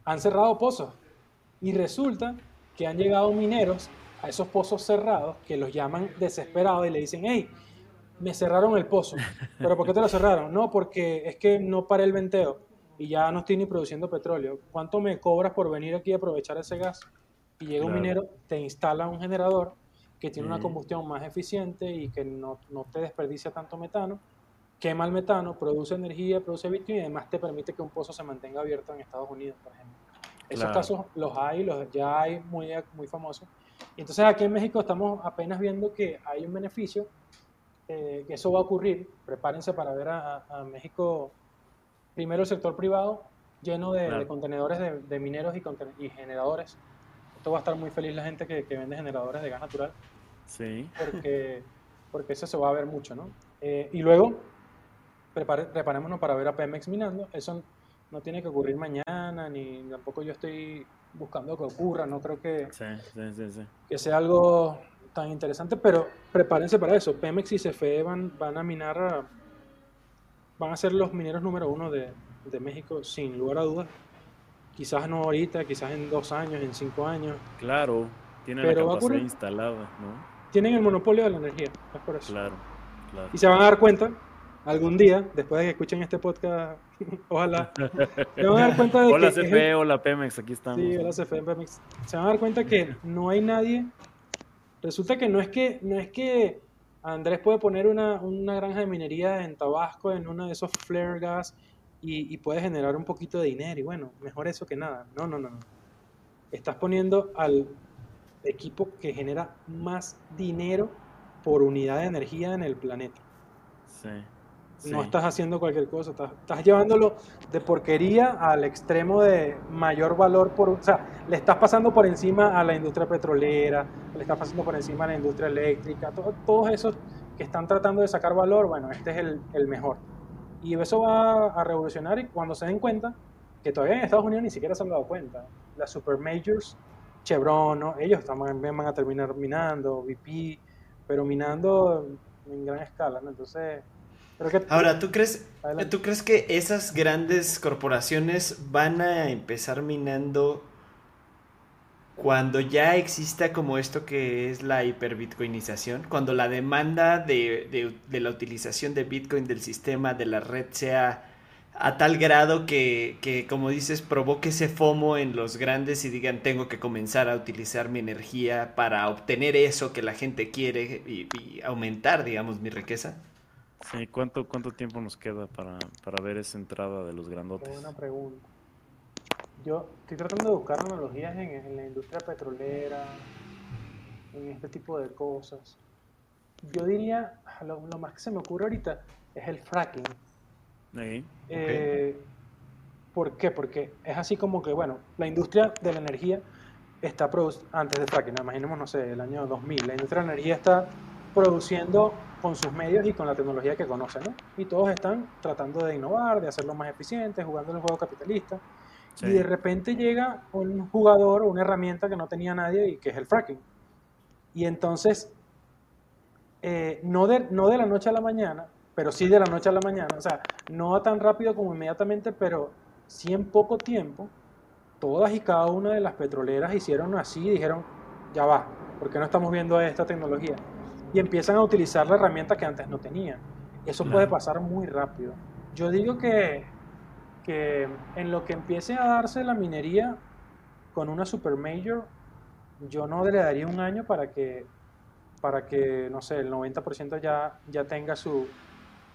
han cerrado pozos. Y resulta que han llegado mineros a esos pozos cerrados que los llaman desesperados y le dicen, hey, me cerraron el pozo. ¿Pero por qué te lo cerraron? No, porque es que no paré el venteo y ya no estoy ni produciendo petróleo. ¿Cuánto me cobras por venir aquí a aprovechar ese gas? Y llega un minero, te instala un generador que tiene una combustión más eficiente y que no, no te desperdicia tanto metano, quema el metano, produce energía, produce Bitcoin y además te permite que un pozo se mantenga abierto en Estados Unidos, por ejemplo. Esos Claro. casos los hay, los ya hay muy, muy famosos. Y entonces aquí en México estamos apenas viendo que hay un beneficio, eh, que eso va a ocurrir. Prepárense para ver a, a- México, primero el sector privado lleno de, Claro. de contenedores de, de mineros y, conten- y generadores. Esto va a estar muy feliz la gente que, que vende generadores de gas natural Sí. porque, porque eso se va a ver mucho, ¿no? Eh, y luego, prepare- preparémonos para ver a Pemex minando. Eso no tiene que ocurrir mañana, ni tampoco yo estoy buscando que ocurra, no creo que, Sí, sí, sí, sí. que sea algo tan interesante, pero prepárense para eso. Pemex y CFE van, van a minar, a- van a ser los mineros número uno de, de México, sin lugar a dudas. Quizás no ahorita, quizás en dos años, en cinco años. Claro, tiene Pero la capacidad ocurrir. instalada, ¿no? Tienen el monopolio de la energía, es por eso. Claro, claro. Y se van a dar cuenta, algún día, después de que escuchen este podcast, ojalá, se van a dar cuenta de Hola que... el- CFE, hola Pemex, aquí estamos. Sí, hola CFE Pemex. Se van a dar cuenta que no hay nadie. Resulta que no es que, no es que Andrés puede poner una, una granja de minería en Tabasco, en uno de esos flare gas, y, y puede generar un poquito de dinero. Y bueno, mejor eso que nada. No, no, no. no. Estás poniendo al equipo que genera más dinero por unidad de energía en el planeta. Sí. No estás haciendo cualquier cosa, estás, estás llevándolo de porquería al extremo de mayor valor por, o sea, le estás pasando por encima a la industria petrolera, le estás pasando por encima a la industria eléctrica, todo- todos esos que están tratando de sacar valor, bueno, este es el, el mejor. Y eso va a revolucionar y cuando se den cuenta, que todavía en Estados Unidos ni siquiera se han dado cuenta, las super majors, Chevron, ¿no? ellos también van a terminar minando, BP, pero minando en gran escala, ¿no? Entonces, que... Ahora, ¿tú crees, Adelante. ¿tú crees que esas grandes corporaciones van a empezar minando cuando ya exista como esto que es la hiperbitcoinización? Cuando la demanda de, de- de la utilización de Bitcoin del sistema, de la red, sea a tal grado que, que, como dices, provoque ese FOMO en los grandes y digan, tengo que comenzar a utilizar mi energía para obtener eso que la gente quiere y, y aumentar, digamos, mi riqueza? Sí, ¿cuánto, ¿cuánto tiempo nos queda para, para ver esa entrada de los Qué grandotes? buena pregunta. Yo estoy tratando de buscar analogías en, en la industria petrolera, en este tipo de cosas. Yo diría, lo, lo más que se me ocurre ahorita es el fracking. Sí, Eh, ¿Por qué? Porque es así como que, bueno, la industria de la energía está produciendo, antes de fracking, imaginemos, no sé, el año 2000, la industria de la energía está produciendo con sus medios y con la tecnología que conoce, ¿no? Y todos están tratando de innovar, de hacerlo más eficiente, jugando el juego capitalista. sí. Y de repente llega un jugador o una herramienta que no tenía nadie y que es el fracking. Y entonces, eh, no, de, no de la noche a la mañana, pero sí de la noche a la mañana, o sea, no tan rápido como inmediatamente, pero sí en poco tiempo, todas y cada una de las petroleras hicieron así y dijeron, ya va, ¿por qué no estamos viendo esta tecnología? Y empiezan a utilizar la herramienta que antes no tenían. Eso puede pasar muy rápido. Yo digo que, que en lo que empiece a darse la minería con una super major, yo no le daría un año para que, para que no sé, el 90% ya, ya tenga su,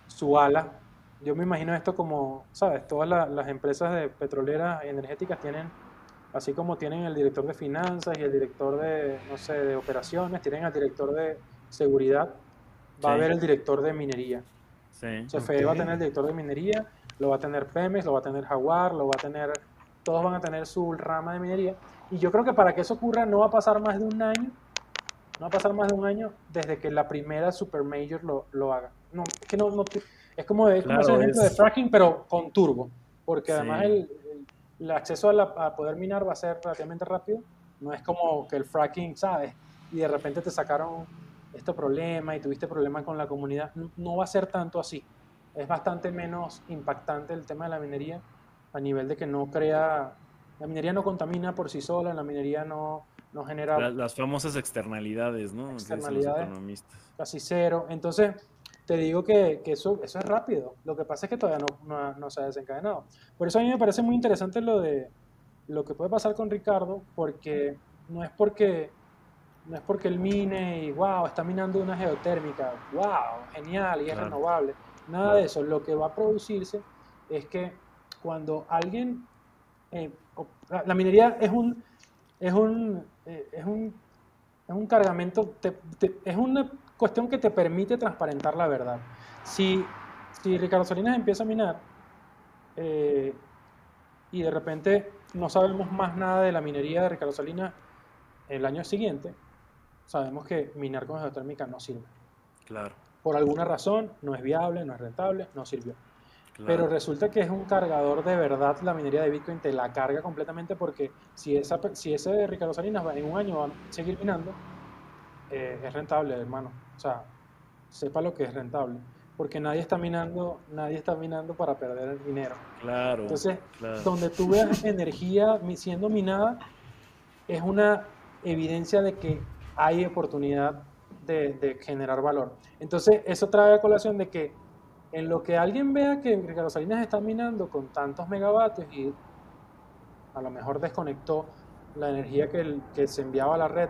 su ala. Yo me imagino esto como, ¿sabes? Todas la- las empresas de petroleras y energéticas tienen, así como tienen el director de finanzas y el director de, no sé, de operaciones, tienen al director de seguridad, va a Sí. haber el director de minería. sí. CFE va a tener el director de minería, lo va a tener Pemex, lo va a tener Jaguar, lo va a tener, todos van a tener su rama de minería. Y yo creo que para que eso ocurra no va a pasar más de un año, no va a pasar más de un año desde que la primera super major lo, lo haga. No, es que no, no- es como, es como Claro, ese ejemplo es- de fracking, pero con turbo, porque además Sí. el, el- el acceso a, la- a poder minar va a ser relativamente rápido, no es como que el fracking, ¿sabes? Y de repente te sacaron este problema y tuviste problemas con la comunidad, no, va a ser tanto así. Es bastante menos impactante el tema de la minería a nivel de que no crea, la minería no contamina por sí sola, la minería no, no genera La- las famosas externalidades, ¿no? Externalidades. economistas. casi cero. Entonces, te digo que, que eso, eso es rápido. Lo que pasa es que todavía no, no, no se ha desencadenado. Por eso a mí me parece muy interesante lo de lo que puede pasar con Ricardo, porque no es porque no es porque él mine y wow, está minando una geotérmica, wow, genial y es renovable. Nada de eso. Lo que va a producirse es que cuando alguien, eh, la minería es un, es un, eh, es un, es un cargamento, es una cuestión que te permite transparentar la verdad. Si, si Ricardo Salinas empieza a minar eh, y de repente no sabemos más nada de la minería de Ricardo Salinas el año siguiente, sabemos que minar con geotérmica no sirve. Claro. Por alguna razón no es viable, no es rentable, no sirvió. Pero resulta que es un cargador de verdad, la minería de Bitcoin te la carga completamente porque si, esa, si ese de Ricardo Salinas va, en un año va a seguir minando, eh, es rentable, hermano. O sea, sepa lo que es rentable. Porque nadie está minando, nadie está minando para perder el dinero. Claro. Entonces, donde tú veas energía siendo minada, es una evidencia de que hay oportunidad de, de generar valor. Entonces, eso trae a colación de que en lo que alguien vea que Ricardo Salinas está minando con tantos megavatios y a lo mejor desconectó la energía que, que se enviaba a la red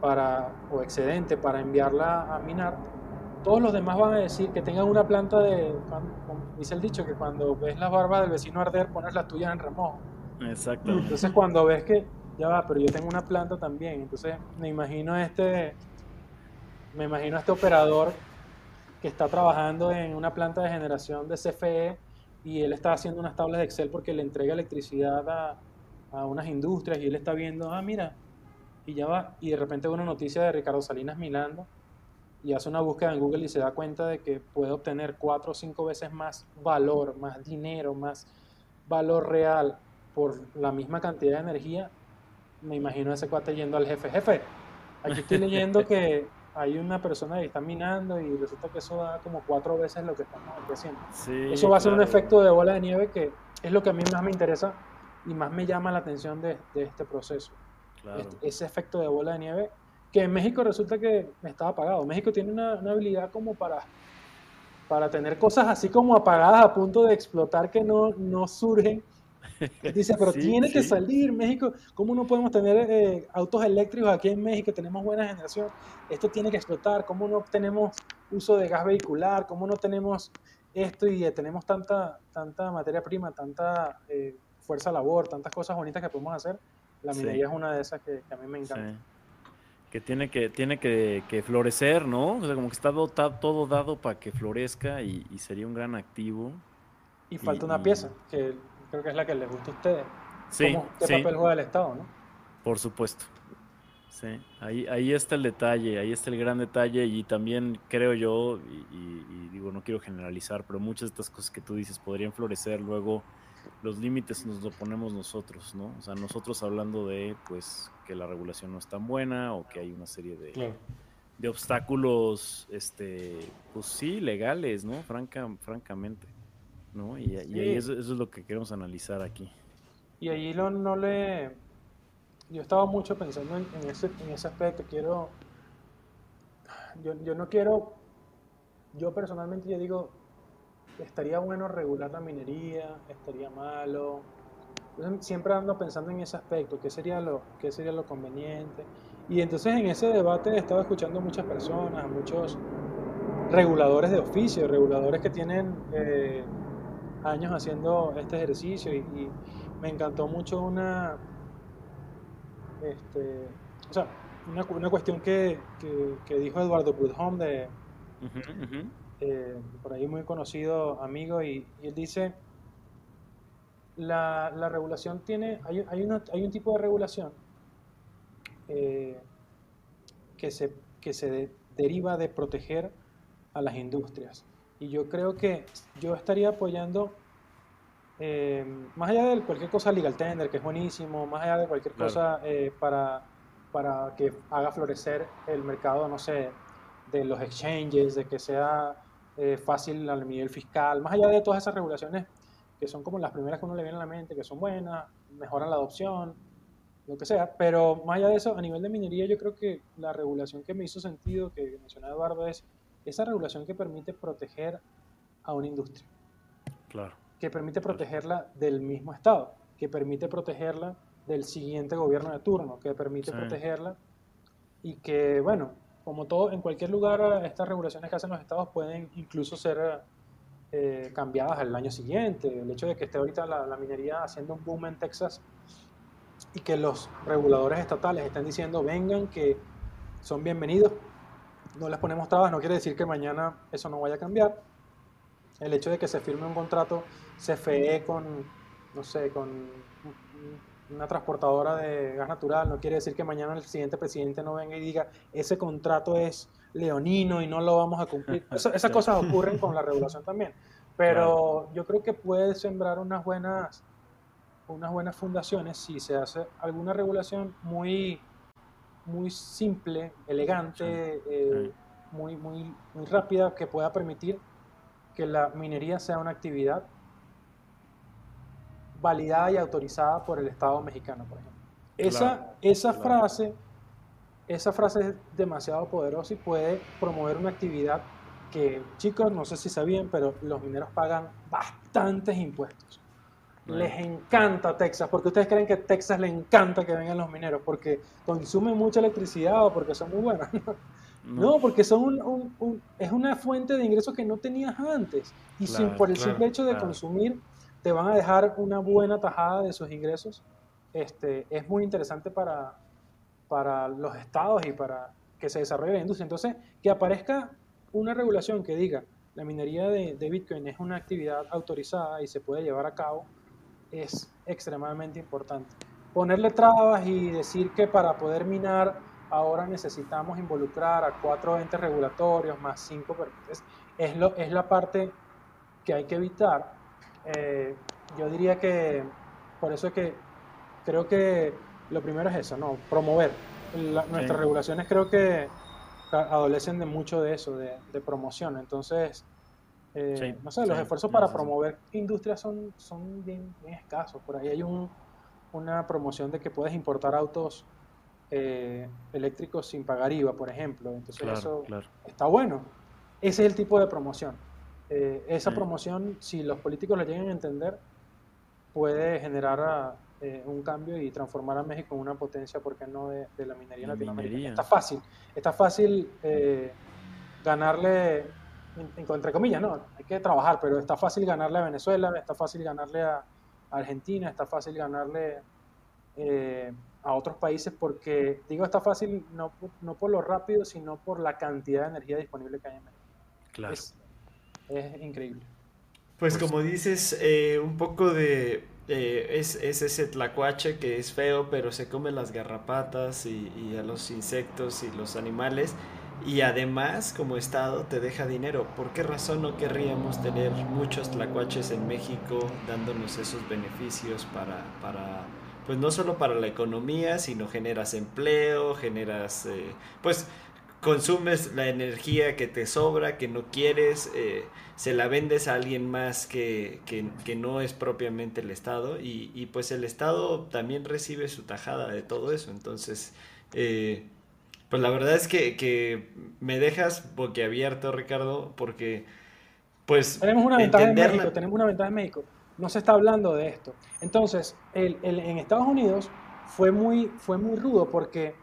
para, o excedente para enviarla a minar, todos los demás van a decir que tengan una planta de, dice el dicho, que cuando ves las barbas del vecino arder, pones las tuyas en remojo. Exacto. Entonces cuando ves que, ya va, pero yo tengo una planta también, entonces me imagino este, me imagino este operador que está trabajando en una planta de generación de CFE y él está haciendo unas tablas de Excel porque le entrega electricidad a, a unas industrias y él está viendo, ah, mira, y ya va, y de repente ve una noticia de Ricardo Salinas Milando y hace una búsqueda en Google y se da cuenta de que puede obtener cuatro o cinco veces más valor, más dinero, más valor real por la misma cantidad de energía, me imagino ese cuate yendo al jefe, jefe, aquí estoy leyendo que hay una persona que está minando y resulta que eso da como cuatro veces lo que estamos haciendo. eso va a ser un efecto de bola de nieve que es lo que a mí más me interesa y más me llama la atención de, este proceso. Este, ese efecto de bola de nieve que en México resulta que estaba apagado. México tiene una, una, habilidad como para, para tener cosas así como apagadas a punto de explotar que no, no surgen Dice, pero tiene que salir México. ¿Cómo no podemos tener eh, autos eléctricos aquí en México? Tenemos buena generación. Esto tiene que explotar. ¿Cómo no tenemos uso de gas vehicular? ¿Cómo no tenemos esto y eh, tenemos tanta, tanta materia prima, tanta eh, fuerza labor, tantas cosas bonitas que podemos hacer? La minería es una de esas que, a mí me encanta. Que tiene que, tiene que, florecer, ¿no? O sea, como que está todo dado para que florezca y, sería un gran activo. Y falta una pieza, que creo que es la que les gusta a ustedes. Sí, ¿Qué papel juega el Estado, no? Por supuesto. Sí, ahí, ahí está el detalle, ahí está el gran detalle y también creo yo, y, digo, no quiero generalizar, pero muchas de estas cosas que tú dices podrían florecer luego, los límites nos lo ponemos nosotros, ¿no? O sea, nosotros hablando de, pues, que la regulación no es tan buena o que hay una serie de, de obstáculos, este, pues sí, legales, ¿no? Franca, francamente. ¿No? Y, ahí eso, es lo que queremos analizar aquí. Y ahí no, no le... Yo estaba mucho pensando en, ese, en ese aspecto, quiero... Yo, yo no quiero... Yo personalmente yo digo, estaría bueno regular la minería, estaría malo. siempre ando pensando en ese aspecto, qué sería lo, qué sería lo conveniente. Y entonces en ese debate he estado escuchando a muchas personas, muchos reguladores de oficio, reguladores que tienen eh, años haciendo este ejercicio y, me encantó mucho una, este, o sea, una, una cuestión que, que, dijo Eduardo Prudhomme, de, eh, por ahí muy conocido amigo, y, él dice, la, la regulación tiene, hay, hay, una, hay, un tipo de regulación eh, que se, que se deriva de proteger a las industrias. Y yo creo que yo estaría apoyando, eh, más allá de cualquier cosa legal tender, que es buenísimo, más allá de cualquier cosa eh, para, para que haga florecer el mercado, no sé, de los exchanges, de que sea eh, fácil al nivel fiscal, más allá de todas esas regulaciones que son como las primeras que uno le viene a la mente, que son buenas, mejoran la adopción, lo que sea, pero más allá de eso, a nivel de minería, yo creo que la regulación que me hizo sentido, que mencionaba Eduardo, es esa regulación que permite proteger a una industria. Claro. Que permite protegerla del mismo Estado, que permite protegerla del siguiente gobierno de turno, que permite protegerla y que, bueno, como todo, en cualquier lugar, estas regulaciones que hacen los estados pueden incluso ser eh, cambiadas al año siguiente. El hecho de que esté ahorita la, la, minería haciendo un boom en Texas y que los reguladores estatales estén diciendo vengan, que son bienvenidos, no les ponemos trabas, no quiere decir que mañana eso no vaya a cambiar. El hecho de que se firme un contrato CFE con, no sé, con una transportadora de gas natural, no quiere decir que mañana el siguiente presidente no venga y diga, ese contrato es leonino y no lo vamos a cumplir. esas cosas ocurren con la regulación también. Pero yo creo que puede sembrar unas buenas, unas buenas fundaciones si se hace alguna regulación muy, muy simple, elegante, eh, muy, muy, muy rápida, que pueda permitir que la minería sea una actividad validada y autorizada por el Estado mexicano, por ejemplo. Esa, esa frase esa frase es demasiado poderosa y puede promover una actividad que, chicos, no sé si sabían, pero los mineros pagan bastantes impuestos. Les encanta Texas, porque ustedes creen que a Texas le encanta que vengan los mineros, porque consumen mucha electricidad o porque son muy buenos. No, porque son un, es una fuente de ingresos que no tenías antes. Y sin, por el simple hecho de consumir, te van a dejar una buena tajada de sus ingresos. Este, es muy interesante para, para los estados y para que se desarrolle la industria. Entonces, que aparezca una regulación que diga la minería de, Bitcoin es una actividad autorizada y se puede llevar a cabo es extremadamente importante. Ponerle trabas y decir que para poder minar ahora necesitamos involucrar a cuatro entes regulatorios más cinco es, lo, es la parte que hay que evitar. Eh, yo diría que por eso es que creo que lo primero es eso, ¿no? Promover. nuestras regulaciones creo que adolecen de mucho de eso, de, promoción. Entonces, eh, no sé, los esfuerzos para promover industrias son, son bien, escasos. Por ahí hay un, una promoción de que puedes importar autos eh, eléctricos sin pagar IVA, por ejemplo. Entonces, eso está bueno. Ese es el tipo de promoción. Eh, esa promoción, si los políticos lo llegan a entender, puede generar eh, un cambio y transformar a México en una potencia, ¿por qué no?, de, la minería en Latinoamérica. Está fácil, está fácil ganarle, entre comillas, no, hay que trabajar, pero está fácil ganarle a Venezuela, está fácil ganarle a, Argentina, está fácil ganarle eh, a otros países, porque digo está fácil no, no por lo rápido, sino por la cantidad de energía disponible que hay en México. Claro. Es, es increíble. Pues, pues como dices, un poco de eh, es, ese tlacuache que es feo, pero se come las garrapatas y, a los insectos y los animales. Y además, como Estado, te deja dinero. ¿Por qué razón no querríamos tener muchos tlacuaches en México dándonos esos beneficios para, para pues no solo para la economía, sino generas empleo, generas, eh, pues consumes la energía que te sobra, que no quieres, eh, se la vendes a alguien más que, que, no es propiamente el Estado y, y, pues el Estado también recibe su tajada de todo eso. Entonces, eh, pues la verdad es que, que me dejas boquiabierto, Ricardo, porque pues... Tenemos una ventaja en México, tenemos una ventaja en México. No se está hablando de esto. Entonces, el, el, en Estados Unidos fue muy, fue muy rudo porque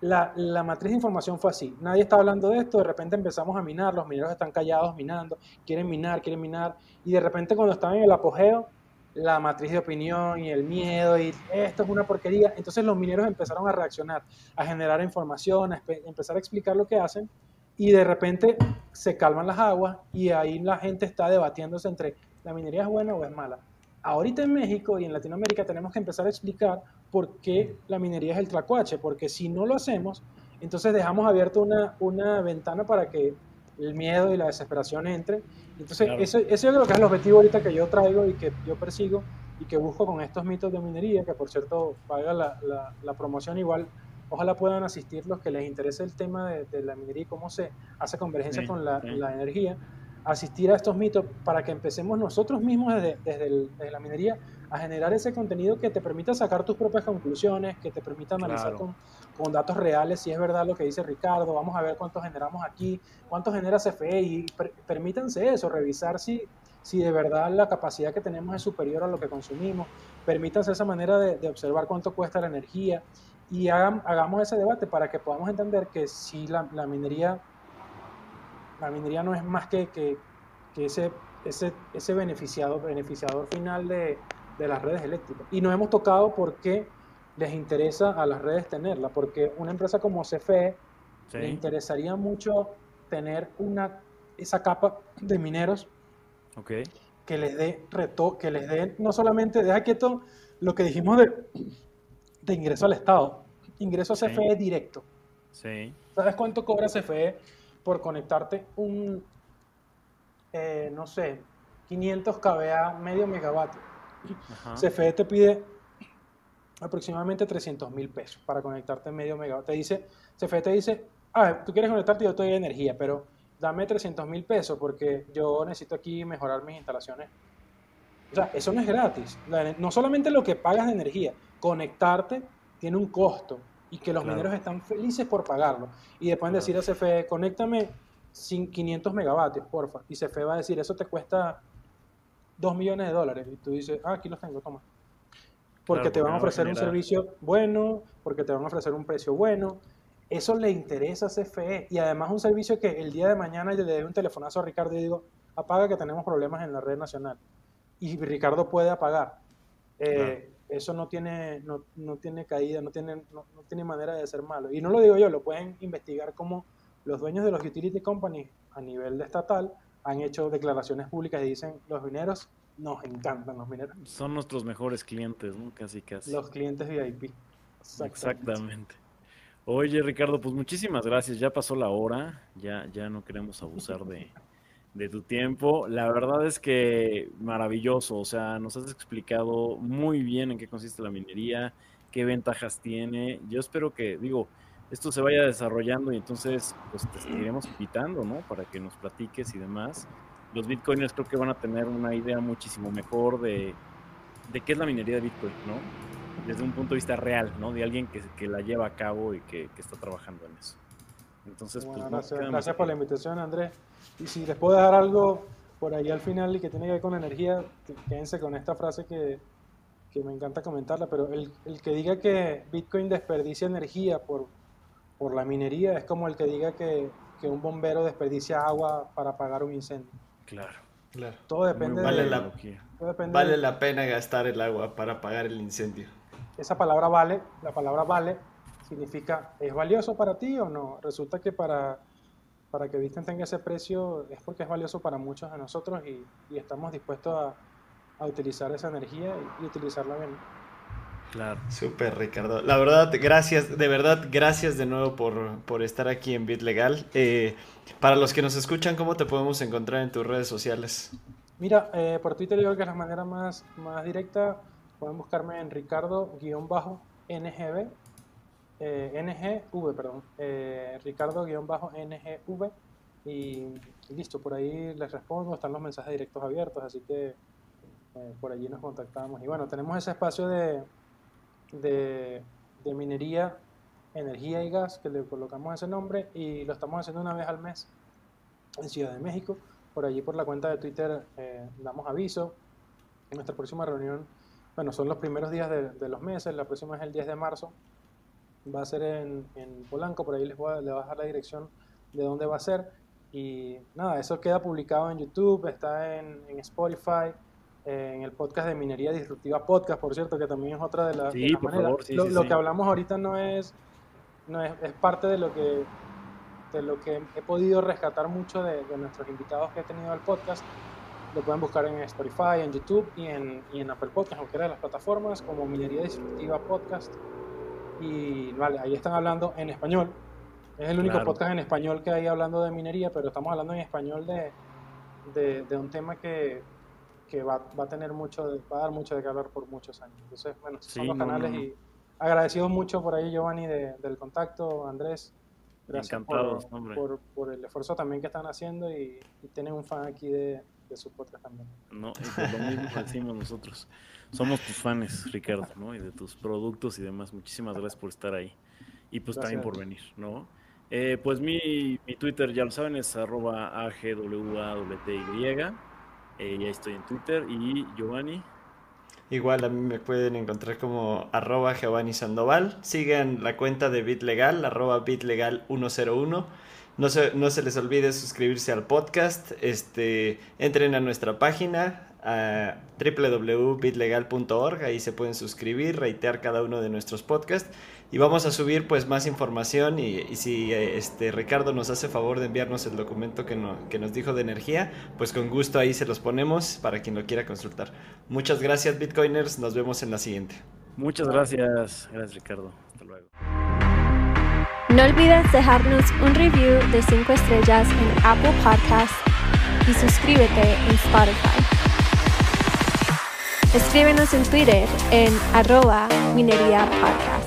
la, matriz de información fue así. Nadie está hablando de esto, de repente empezamos a minar, los mineros están callados minando, quieren minar, quieren minar, y de repente cuando estaban en el apogeo, la matriz de opinión y el miedo y esto es una porquería, entonces los mineros empezaron a reaccionar, a generar información, a empezar a explicar lo que hacen, y de repente se calman las aguas y ahí la gente está debatiéndose entre la minería es buena o es mala. Ahorita en México y en Latinoamérica tenemos que empezar a explicar por qué la minería es el tracuache, porque si no lo hacemos, entonces dejamos abierta una, una ventana para que el miedo y la desesperación entren. Entonces, ese, ese yo creo que es el objetivo ahorita que yo traigo y que yo persigo y que busco con estos mitos de minería, que por cierto paga la, la, promoción igual. Ojalá puedan asistir los que les interese el tema de, la minería y cómo se hace convergencia con la, la energía asistir a estos mitos para que empecemos nosotros mismos desde, desde, la minería a generar ese contenido que te permita sacar tus propias conclusiones, que te permita analizar con, con, datos reales si es verdad lo que dice Ricardo, vamos a ver cuánto generamos aquí, cuánto genera CFE y permítanse eso, revisar si, si de verdad la capacidad que tenemos es superior a lo que consumimos, permítanse esa manera de, de observar cuánto cuesta la energía y hagamos ese debate para que podamos entender que si la, minería, la minería no es más que, que, ese, ese, ese beneficiado, beneficiador final de, de las redes eléctricas. Y no hemos tocado por qué les interesa a las redes tenerla, porque una empresa como CFE le interesaría mucho tener una, esa capa de mineros que les dé reto, que les dé no solamente, deja quieto lo que dijimos de, de ingreso al Estado, ingreso a CFE directo. ¿Sabes cuánto cobra CFE por conectarte un, eh, no sé, 500 kVA, medio megavatio? CFE te pide aproximadamente 300 mil pesos para conectarte medio megavatio. Te dice, CFE te dice, ah, tú quieres conectarte, yo te doy energía, pero dame 300 mil pesos porque yo necesito aquí mejorar mis instalaciones. O sea, eso no es gratis. No solamente lo que pagas de energía, conectarte tiene un costo y que los mineros están felices por pagarlo. Y después decir a CFE, conéctame 500 megavatios, porfa. Y CFE va a decir, eso te cuesta 2 millones de dólares. Y tú dices, ah, aquí los tengo, toma. Porque te van a ofrecer un servicio bueno, porque te van a ofrecer un precio bueno. Eso le interesa a CFE. Y además un servicio que el día de mañana yo le doy un telefonazo a Ricardo y digo, apaga que tenemos problemas en la red nacional. Y Ricardo puede apagar. Eh, eso no tiene, no, no tiene caída, no tiene, no, no, tiene manera de ser malo. Y no lo digo yo, lo pueden investigar como los dueños de los utility companies a nivel de estatal han hecho declaraciones públicas y dicen, los mineros nos encantan los mineros. Son nuestros mejores clientes, ¿no? Casi, casi. Los clientes VIP. Exactamente. Oye, Ricardo, pues muchísimas gracias. Ya pasó la hora, ya, ya no queremos abusar de, de tu tiempo. La verdad es que maravilloso, o sea, nos has explicado muy bien en qué consiste la minería, qué ventajas tiene. Yo espero que, digo, esto se vaya desarrollando y entonces pues te seguiremos invitando, ¿no? Para que nos platiques y demás. Los bitcoiners creo que van a tener una idea muchísimo mejor de, de qué es la minería de bitcoin, ¿no? Desde un punto de vista real, ¿no? De alguien que, que la lleva a cabo y que, que, está trabajando en eso. Entonces, pues, gracias, gracias por la invitación, Andrés. Y si les puedo dejar algo por ahí al final y que tiene que ver con energía, quédense con esta frase que, que me encanta comentarla, pero el, el que diga que Bitcoin desperdicia energía por por la minería es como el que diga que, un bombero desperdicia agua para apagar un incendio. Claro, claro. Todo depende vale de... La, vale la pena gastar el agua para apagar el incendio. Esa palabra vale, la palabra vale significa ¿es valioso para ti o no? Resulta que para, para que Bitcoin tenga ese precio es porque es valioso para muchos de nosotros y, estamos dispuestos a, utilizar esa energía y utilizarla bien. Claro. Súper, Ricardo. La verdad, gracias, de verdad, gracias de nuevo por, estar aquí en Bit Legal. Eh, para los que nos escuchan, ¿cómo te podemos encontrar en tus redes sociales? Mira, eh, por Twitter yo creo que es la manera más, más directa. Pueden buscarme en Ricardo-NGV, eh, NGV, perdón, eh, Ricardo-NGV y, listo, por ahí les respondo, están los mensajes directos abiertos, así que por allí nos contactamos. Y bueno, tenemos ese espacio de, de, minería, energía y gas, que le colocamos ese nombre y lo estamos haciendo una vez al mes en Ciudad de México. Por allí, por la cuenta de Twitter, eh, damos aviso. En nuestra próxima reunión, bueno, son los primeros días de, los meses, la próxima es el 10 de marzo. Va a ser en, Polanco, por ahí les voy, a, les voy a dejar la dirección de dónde va a ser. Y nada, eso queda publicado en YouTube, está en, en Spotify, en el podcast de Minería Disruptiva Podcast, por cierto, que también es otra de, las maneras. lo, que hablamos ahorita no es, no es, es, parte de lo que de lo que he podido rescatar mucho de, nuestros invitados que he tenido al podcast. Lo pueden buscar en Spotify, en YouTube y en, y en Apple Podcast, cualquiera de las plataformas, como Minería Disruptiva Podcast. Y vale, ahí están hablando en español. Es el único podcast en español que hay hablando de minería, pero estamos hablando en español de, de, de un tema que, que va, va, a tener mucho, va a dar mucho de qué hablar por muchos años. Entonces, bueno, son los canales y agradecido mucho por ahí, Giovanni, del contacto, Andrés. Gracias por, por, el esfuerzo también que están haciendo y, tienen un fan aquí de, de su podcast también. No, y lo mismo decimos nosotros. Somos tus fans, Ricardo, ¿no? Y de tus productos y demás. Muchísimas gracias por estar ahí. Y pues también por venir, ¿no? Eh, pues mi, mi, Twitter, ya lo saben, es arroba AGWAWTY. Eh, ya estoy en Twitter. Y Giovanni. Igual a mí me pueden encontrar como arroba Giovanni Sandoval. Sigan la cuenta de BitLegal, arroba BitLegal101. No se, no se les olvide suscribirse al podcast. Este, entren a nuestra página a www.bitlegal.org. Ahí se pueden suscribir, reitear cada uno de nuestros podcasts. Y vamos a subir pues más información y, si este Ricardo nos hace favor de enviarnos el documento que, que nos dijo de energía, pues con gusto ahí se los ponemos para quien lo quiera consultar. Muchas gracias Bitcoiners, nos vemos en la siguiente. Muchas gracias, gracias Ricardo. Hasta luego. No olvides dejarnos un review de 5 estrellas en Apple Podcasts y suscríbete en Spotify. Escríbenos en Twitter en arroba minería podcast.